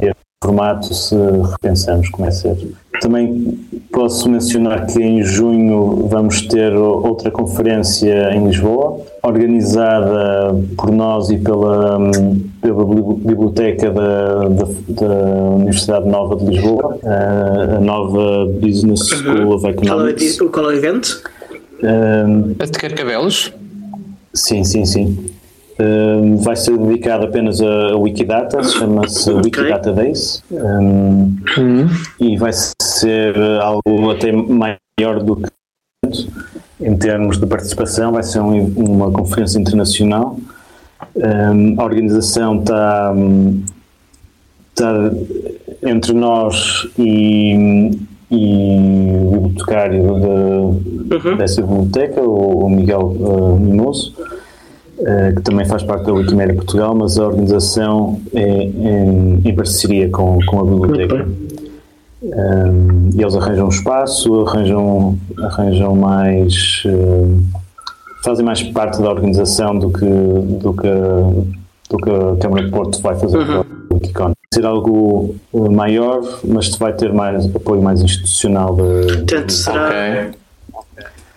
a este formato, se repensamos como é ser. Também posso mencionar que em junho vamos ter outra conferência em Lisboa, organizada por nós e pela, pela Biblioteca da, da, da Universidade Nova de Lisboa, a nova Business School of Economics. Qual é o evento? Um, a de Carcavelos? Sim, sim, sim. Um, vai ser dedicado apenas a, Wikidata, chama-se okay. Wikidata Days um, uhum. e vai ser algo até maior do que em termos de participação, vai ser um, uma conferência internacional. Um, a organização está, está entre nós e, e o bibliotecário de, uhum. dessa biblioteca, o, o Miguel uh, Mimoso que também faz parte da Wikimedia Portugal, mas a organização é em, em parceria com, com a biblioteca. Um, eles arranjam espaço, arranjam, arranjam mais. Uh, fazem mais parte da organização do que, do que, do que a Câmara de Porto vai fazer uhum. para o Wikicon. Ser algo maior, mas vai ter mais apoio mais institucional. De, Portanto, será. Okay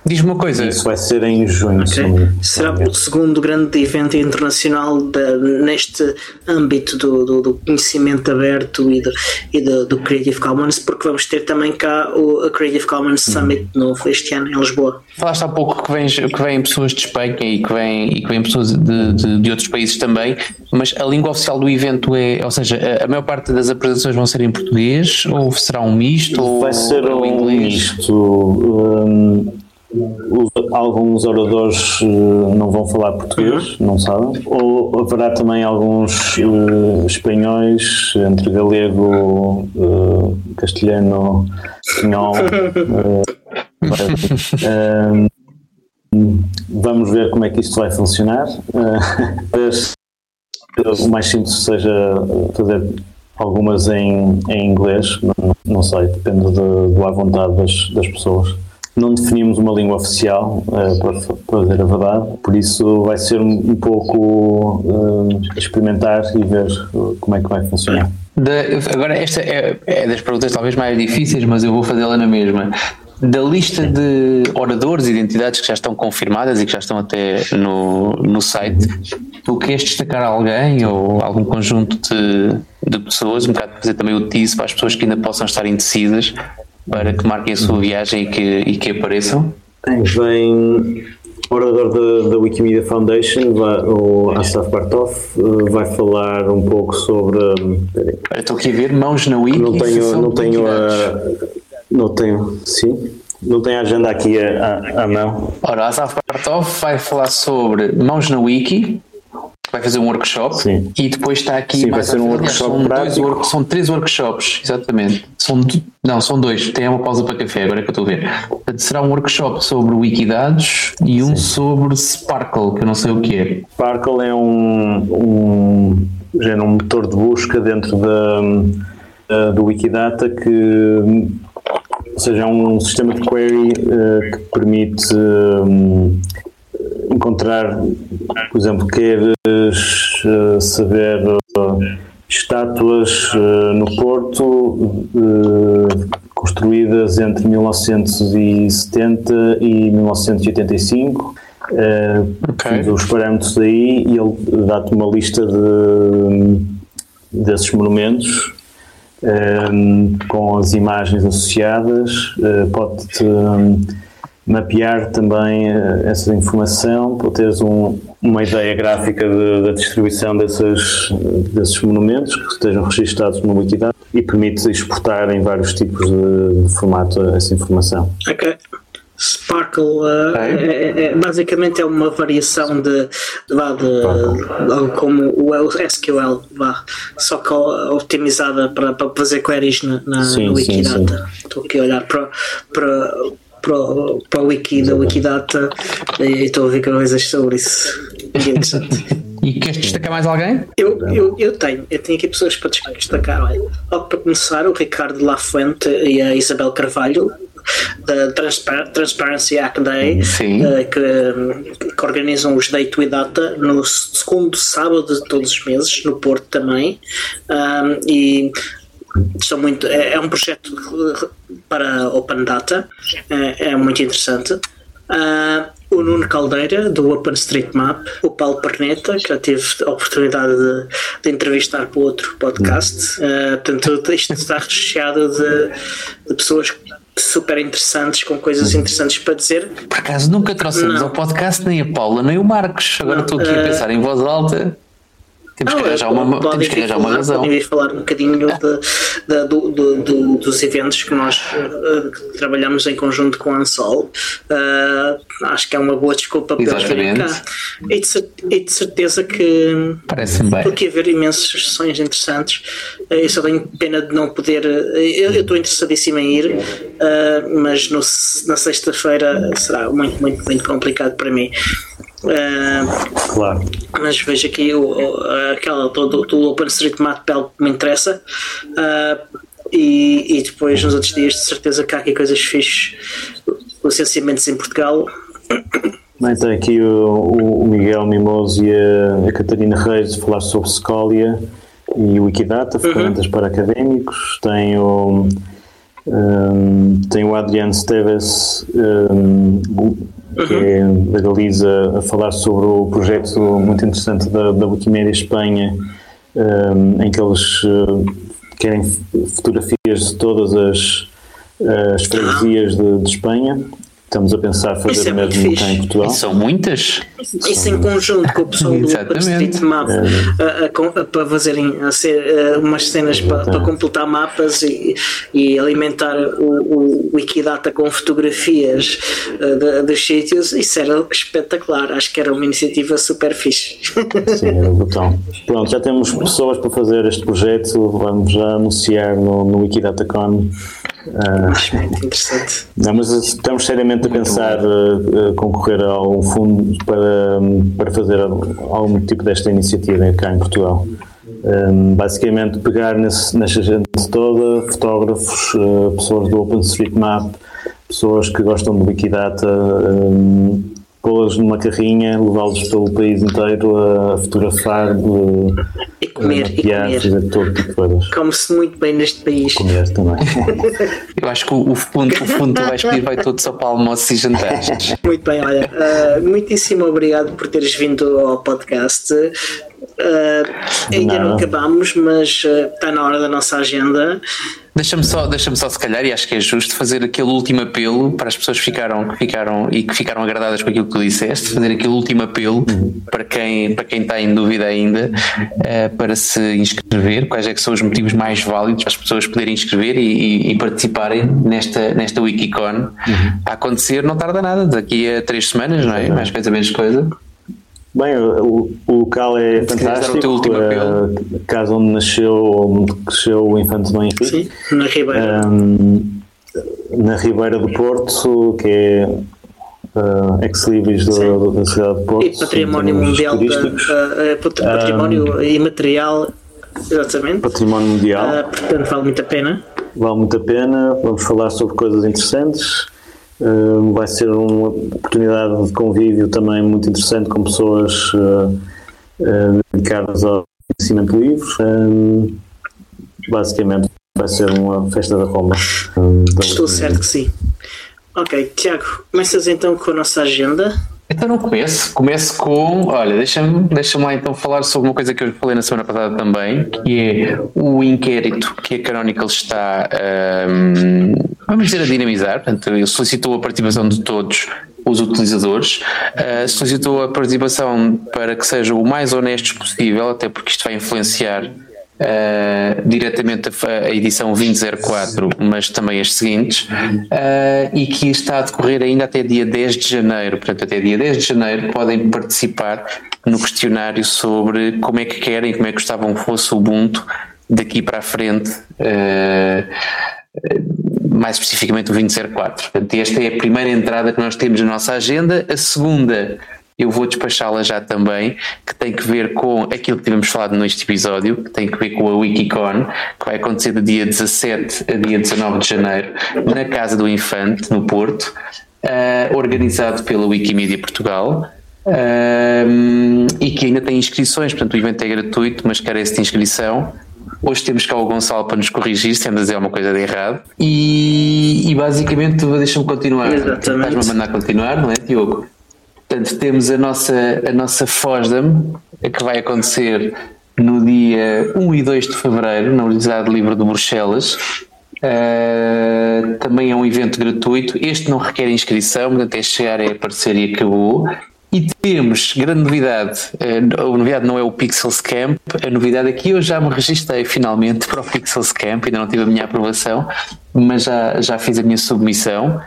Diz-me uma coisa. Isso vai ser em junho. Okay. Será o segundo grande evento internacional de, neste âmbito do, do, do, conhecimento aberto e, do, e do, do, Creative Commons, porque vamos ter também cá o a Creative Commons. Summit de novo este ano em Lisboa. Falaste há pouco que vêm, que vêm pessoas de Espanha e que vêm, e que vêm pessoas de, de, de outros países também, mas a língua oficial do evento é, ou seja, a, a maior parte das apresentações vão ser em português ou será um misto? Vai ser um inglês? misto. Um, alguns oradores uh, não vão falar português, uhum. não sabem. Ou haverá também alguns uh, espanhóis, entre galego, uh, castelhano, espanhol. vamos ver como é que isto vai funcionar. o mais simples seja fazer algumas em, em inglês, não, não sei, depende de, do à vontade das, das pessoas não definimos uma língua oficial, uh, para, para dizer a verdade, por isso vai ser um, pouco uh, experimentar e ver como é que vai funcionar. agora, esta é, é, das perguntas talvez mais difíceis, mas eu vou fazê-la na mesma. Da lista de oradores e identidades que já estão confirmadas e que já estão até no, no site, tu queres destacar alguém ou algum conjunto de, de pessoas, um bocado fazer também o tease para as pessoas que ainda possam estar indecidas, para que marquem a sua viagem e que, e que apareçam? Vem o orador da, Wikimedia Foundation, vai, o Asaf Bartov, eh, vai falar um pouco sobre. Estou aqui a ver mãos na Wiki. Não tenho, não tenho a. Não tenho, sim. Não tenho a agenda aqui à, à mão. Ora, Asaf Bartov vai falar sobre mãos na Wiki, vai fazer um workshop Sim. e depois está aqui Sim, vai ser um workshop são, dois, são três workshops, exatamente. São, não, são dois. Tem uma pausa para café, agora é que eu estou a ver. Portanto, será um workshop sobre Wikidados e um Sim. sobre Sparkle, que eu não sei o que é. Sparkle é um, um, género, um motor de busca dentro da, do Wikidata que ou seja, é um sistema de query uh, que permite uh, encontrar, por exemplo, queres uh, saber uh, estátuas uh, no Porto construídas entre 1970 e 1985. Okay. Os parâmetros aí e ele dá-te uma lista de, desses monumentos com as imagens associadas, pode-te mapear também uh, essa informação para teres um, uma ideia gráfica de, da distribuição desses, desses monumentos que estejam registados no Wikidata e permite exportar em vários tipos de, de formato essa informação. Ok. Sparkle uh, é, é, basicamente é uma variação de, de, de, como o SQL, vá, só que optimizada para, para fazer queries na, na sim, no Wikidata. Estou aqui a olhar para, para para, para o Wiki da Wikidata e estou a ver coisas sobre isso. e E queres destacar mais alguém? Eu, eu, eu tenho, eu tenho aqui pessoas para destacar. Olha, logo para começar, o Ricardo Lafuente e a Isabel Carvalho, da Transpar Transparency Hack Day, uh, que, que, organizam os Day to Data no segundo sábado de todos os meses, no Porto também. Um, e são muito, é, é, um projeto para Open Data, é, é muito interessante. Uh, o Nuno Caldeira, do OpenStreetMap, o Paulo Perneta, que já tive a oportunidade de, de entrevistar para outro podcast. Uh, portanto, isto está recheado de, de pessoas super interessantes, com coisas interessantes para dizer. Por acaso nunca trouxemos ao podcast nem a Paula nem o Marcos. Agora não, estou aqui uh, a pensar em voz alta. Temos que arranjar uma, temos que arranjar uma razão. Podem falar um bocadinho de, de, do, do, do, dos eventos que nós uh, trabalhamos em conjunto com a Ansol. Uh, acho que é uma boa desculpa para cá. E de, de certeza que parece bem. Porque haver imensas sessões interessantes. Uh, eu só tenho pena de não poder. eu estou interessadíssimo em ir, mas no, na sexta-feira será muito, muito, muito complicado para mim. Uh, claro. Mas vejo aqui o, o, aquela do, do OpenStreetMap que me interessa. Uh, e, e, depois nos outros dias de certeza que há aqui coisas fixes, licenciamentos em Portugal. Bem, tem aqui o, o Miguel Mimoso e a, a, Catarina Reis a falar sobre Scolia e o Wikidata, uhum. ferramentas uhum. para académicos. Tem o, um, tem o Adriano Steves um, que é da Galiza, a falar sobre o projeto muito interessante da, da Wikimedia Espanha, um, em que eles uh, querem fotografias de todas as, as freguesias de, de Espanha Estamos a pensar fazer é o mesmo cá em Portugal. E são muitas. Isso em conjunto com o pessoal do Streetmap é. para fazerem a ser, umas cenas para, para, completar mapas e, e alimentar o, o Wikidata com fotografias uh, dos sítios. Isso era espetacular. Acho que era uma iniciativa super fixe. Sim, era botão. Pronto, já temos pessoas para fazer este projeto. Vamos já anunciar no, no WikiDataCon Uh, muito interessante. Não, mas estamos seriamente a pensar uh, concorrer a um fundo para, para fazer algum tipo desta iniciativa cá em Portugal. Um, basicamente pegar nesse, nessa gente toda, fotógrafos, uh, pessoas do OpenStreetMap, pessoas que gostam de Wikidata, um, pô-los numa carrinha, levá-los pelo país inteiro a fotografar, e comer, a maquiar, e fazer todo tipo de coisas. Come-se muito bem neste país. Comer também. Eu acho que o fundo, o fundo tu vais pedir vai todo só para almoços e jantares. Muito bem, olha, uh, muitíssimo obrigado por teres vindo ao podcast. Uh, ainda não, não acabamos, mas uh, está na hora da nossa agenda. Deixa-me só, deixa só, se calhar, e acho que é justo, fazer aquele último apelo para as pessoas que ficaram, que ficaram e que ficaram agradadas com aquilo que tu disseste, fazer aquele último apelo para quem, para quem está em dúvida ainda, uh, para se inscrever, quais é que são os motivos mais válidos para as pessoas poderem inscrever e, e, e participarem nesta, nesta Wikicon uhum. a acontecer, não tarda nada, daqui a três semanas, não é? Mais coisa, menos coisa. Bem, o, o local é fantástico. O teu último apelo. Uh, casa onde nasceu, onde cresceu o Infante do Henrique. Sim, na Ribeira. Um, na Ribeira do Porto, que é uh, ex-libris da, da, cidade de Porto. E património mundial, da, uh, património um, imaterial, exatamente. Património mundial. Uh, portanto, vale muito a pena. Vale muito a pena. Vamos falar sobre coisas interessantes. Uh, vai ser uma oportunidade de convívio também muito interessante com pessoas uh, uh, dedicadas ao conhecimento livre. basicamente vai ser uma festa da Roma. Estou certo que sim. Ok, Tiago, começas então com a nossa agenda. Então não começo, começo com, olha, deixa-me deixa lá então falar sobre uma coisa que eu falei na semana passada também, que é o inquérito que a Canonical está, um, vamos dizer, a dinamizar, portanto, solicitou a participação de todos os utilizadores, uh, solicitou a participação para que seja o mais honestos possível, até porque isto vai influenciar Uh, diretamente a, a, edição 2004, mas também as seguintes, uh, e que está a decorrer ainda até dia 10 de janeiro. Portanto, até dia 10 de janeiro podem participar no questionário sobre como é que querem, como é que gostavam que fosse o Ubuntu daqui para a frente. Uh, mais especificamente o 2004. Portanto, esta é a primeira entrada que nós temos na nossa agenda. A segunda eu vou despachá-la já também, que tem que ver com aquilo que tivemos falado neste episódio, que tem que ver com a Wikicon, que vai acontecer do dia 17 a dia 19 de janeiro, na Casa do Infante, no Porto, uh, organizado pela Wikimedia Portugal. Um, e que ainda tem inscrições, portanto o evento é gratuito, mas carece de inscrição. Hoje temos cá o Gonçalo para nos corrigir se andas a dizer alguma coisa de errado. E, e basicamente, deixa-me continuar. Estás-me a mandar continuar, não é, Diogo? Portanto, temos a nossa, a nossa FOSDAM, que vai acontecer no dia 1 e 2 de fevereiro, na Universidade Livre de Bruxelas. Uh, também é um evento gratuito. Este não requer inscrição, até chegar é aparecer e acabou. E temos grande novidade, eh, a novidade não é o Pixels Camp, a novidade é que eu já me registrei finalmente para o Pixels Camp, ainda não tive a minha aprovação, mas já, já fiz a minha submissão.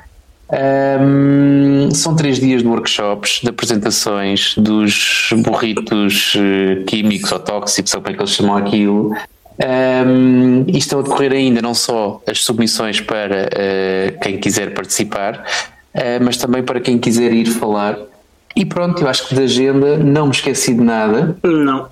Um, são três dias de workshops, de apresentações dos burritos uh, químicos ou tóxicos, ou como é que eles chamam aquilo. Um, e estão a decorrer ainda não só as submissões para uh, quem quiser participar, uh, mas também para quem quiser ir falar e pronto, eu acho que da agenda não me esqueci de nada. Não.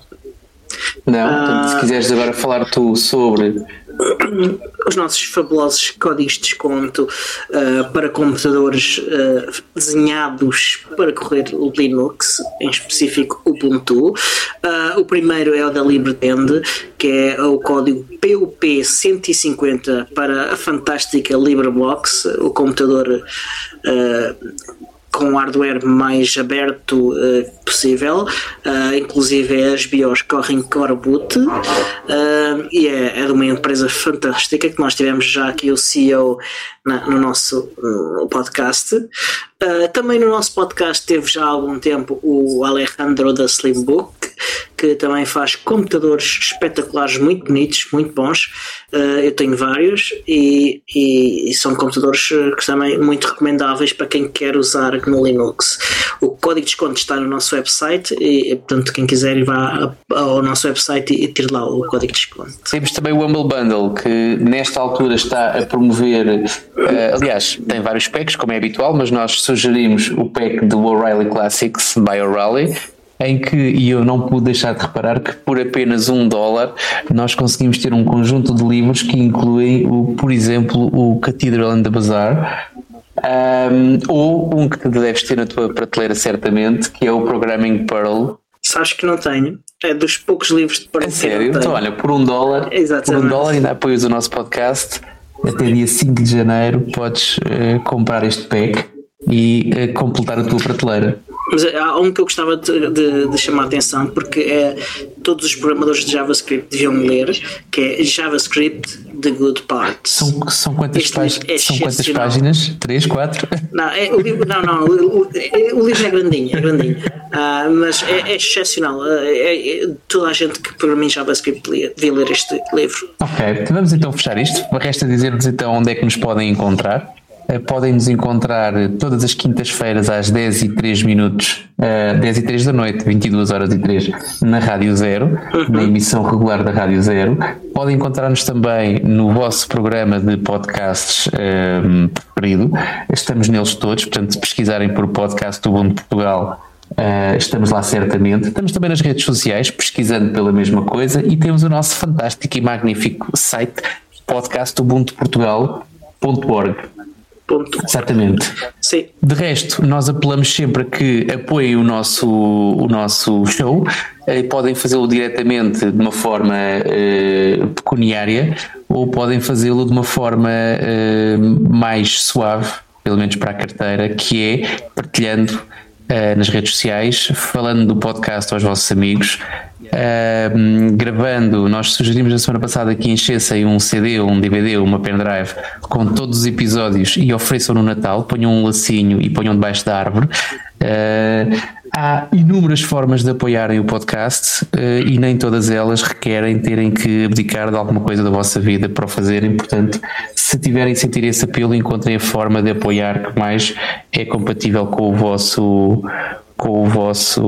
Não, portanto, se ah. quiseres agora falar tu sobre os nossos fabulosos códigos de desconto uh, para computadores uh, desenhados para correr o Linux, em específico o Ubuntu. Uh, o primeiro é o da LibreTend, que é o código PUP150 para a fantástica LibreBox, o computador com o hardware mais aberto uh, possível, uh, inclusive as BIOS correm Core Boot. Uh, e é, é de uma empresa fantástica que nós tivemos já aqui o CEO na, no nosso no podcast. também no nosso podcast teve já há algum tempo o Alejandro da Slimbook, que também faz computadores espetaculares, muito bonitos, muito bons. Uh, eu tenho vários e, e, e, são computadores eh, que também muito recomendáveis para quem quer usar no Linux. O código de desconto está no nosso website e, portanto, quem quiser ir vá ao nosso website e, e tire lá o código de desconto. Temos também o Humble Bundle, que nesta altura está a promover, uh, aliás, tem vários packs, como é habitual, mas nós sugerimos o pack do O'Reilly Classics by O'Reilly em que, e eu não pude deixar de reparar que por apenas um dólar nós conseguimos ter um conjunto de livros que incluem, o, por exemplo, o Cathedral and the Bazaar, um, ou um que deves ter na tua prateleira certamente, que é o Programming Pearl. Sabes que não tenho. É dos poucos livros de Pearl. É sério? Então, olha, por um dólar, Exatamente. por um dólar ainda apoias o nosso podcast. Até dia 5 de janeiro podes uh, comprar este pack e uh, completar a tua prateleira. Mas há um que eu gostava de, de, de, chamar a atenção porque é todos os programadores de JavaScript deviam ler, que é JavaScript The Good Part. São, são, quantas, é são quantas páginas? Três, quatro? Não, é, o livro, não, não, o, o, livro é grandinho, é grandinho. Uh, mas é, é excepcional. É, é, toda a gente que programa em JavaScript devia ler este livro. Ok, vamos então fechar isto. Resta dizer-nos então onde é que nos podem encontrar. Eh, podem nos encontrar todas as quintas-feiras às 10 e 3 minutos, uh, 10 e 3 da noite, 22 horas e 3, na Rádio Zero, na emissão regular da Rádio Zero. Podem encontrar-nos também no vosso programa de podcasts um, preferido. Estamos neles todos, portanto, se pesquisarem por podcast do Mundo Portugal, Uh, estamos lá certamente. Estamos também nas redes sociais, pesquisando pela mesma coisa, e temos o nosso fantástico e magnífico site podcastubuntuportugal.org. Ponto. Exatamente. Sim. De resto, nós apelamos sempre a que apoiem o nosso, o nosso show e eh, podem fazê-lo diretamente de uma forma uh, pecuniária ou podem fazê-lo de uma forma uh, mais suave, pelo menos para a carteira, que é partilhando uh, nas redes sociais, falando do podcast aos vossos amigos, Uh, gravando, nós sugerimos na semana passada que enchessem um CD, um DVD, uma pendrive com todos os episódios e ofereçam no Natal, ponham um lacinho e ponham debaixo da árvore. Uh, há inúmeras formas de apoiarem o podcast e nem todas elas requerem terem que abdicar de alguma coisa da vossa vida para o fazerem. Portanto, se tiverem sentir esse apelo, encontrem a forma de apoiar que mais é compatível com o vosso com o vosso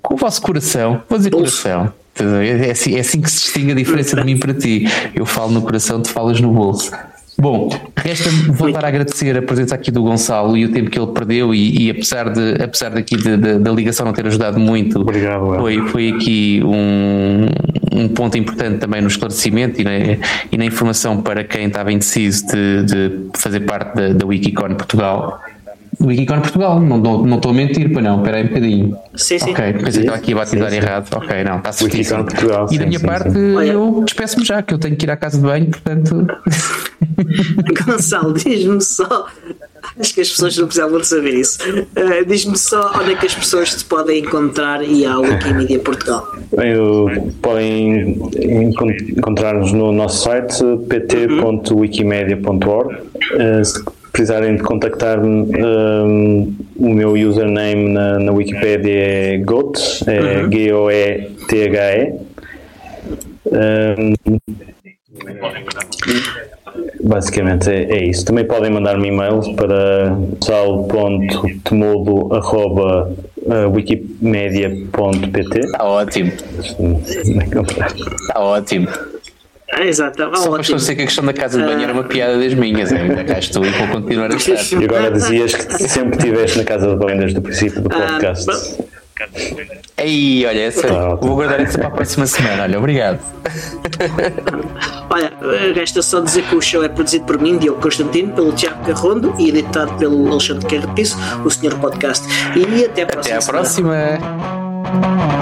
com o vosso coração, vou dizer coração. É assim, é assim que se distingue a diferença de mim para ti. Eu falo no coração, tu falas no bolso. Bom, resta-me voltar a agradecer a presença aqui do Gonçalo e o tempo que ele perdeu e, e apesar de apesar daqui de, de, da ligação não ter ajudado muito, Obrigado, foi, foi aqui um, um ponto importante também no esclarecimento e na, e na informação para quem estava indeciso de, de fazer parte da, da Wikicon Portugal. Wikicon Portugal, não, não, não estou a mentir, para não, espera aí um bocadinho. Sim, sim. Ok, pensei que estava aqui a batizar sim. errado. Ok, não, está certíssimo. Wikicon Portugal, E da sim, minha sim, parte, eu despeço-me já, que eu tenho que ir à casa de banho, portanto. Gonçalo, diz-me só. Acho que as pessoas não precisavam de saber isso. Uh, diz-me só onde é que as pessoas te podem encontrar e à Wikimedia Portugal. Bem, o- podem encon- encontrar-nos no nosso site pt.wikimedia.org. Eh, se precisarem de contactar-me, eh, o meu username na, na Wikipédia é GOT, é G-O-E-T-H-E. Eh, Basicamente é, é isso. Também podem mandar-me e-mails para sal.temudo.wikimedia.pt Está ótimo, está ótimo. Ah, exato, Só para ótimo. esclarecer que a questão da casa de banho era uma piada das minhas, ainda cá estou e vou continuar a estar. E agora dizias que sempre estiveste na casa de banho desde o princípio do podcast. bom. Aí, olha, essa, ótimo. vou guardar essa para a próxima semana. Olha, obrigado. Olha, resta só dizer que o show é produzido por mim, Diogo Constantino, pelo Tiago Carrondo e editado pelo Alexandre Carrapiço, o Senhor Podcast. E até a próxima. Até à semana. próxima.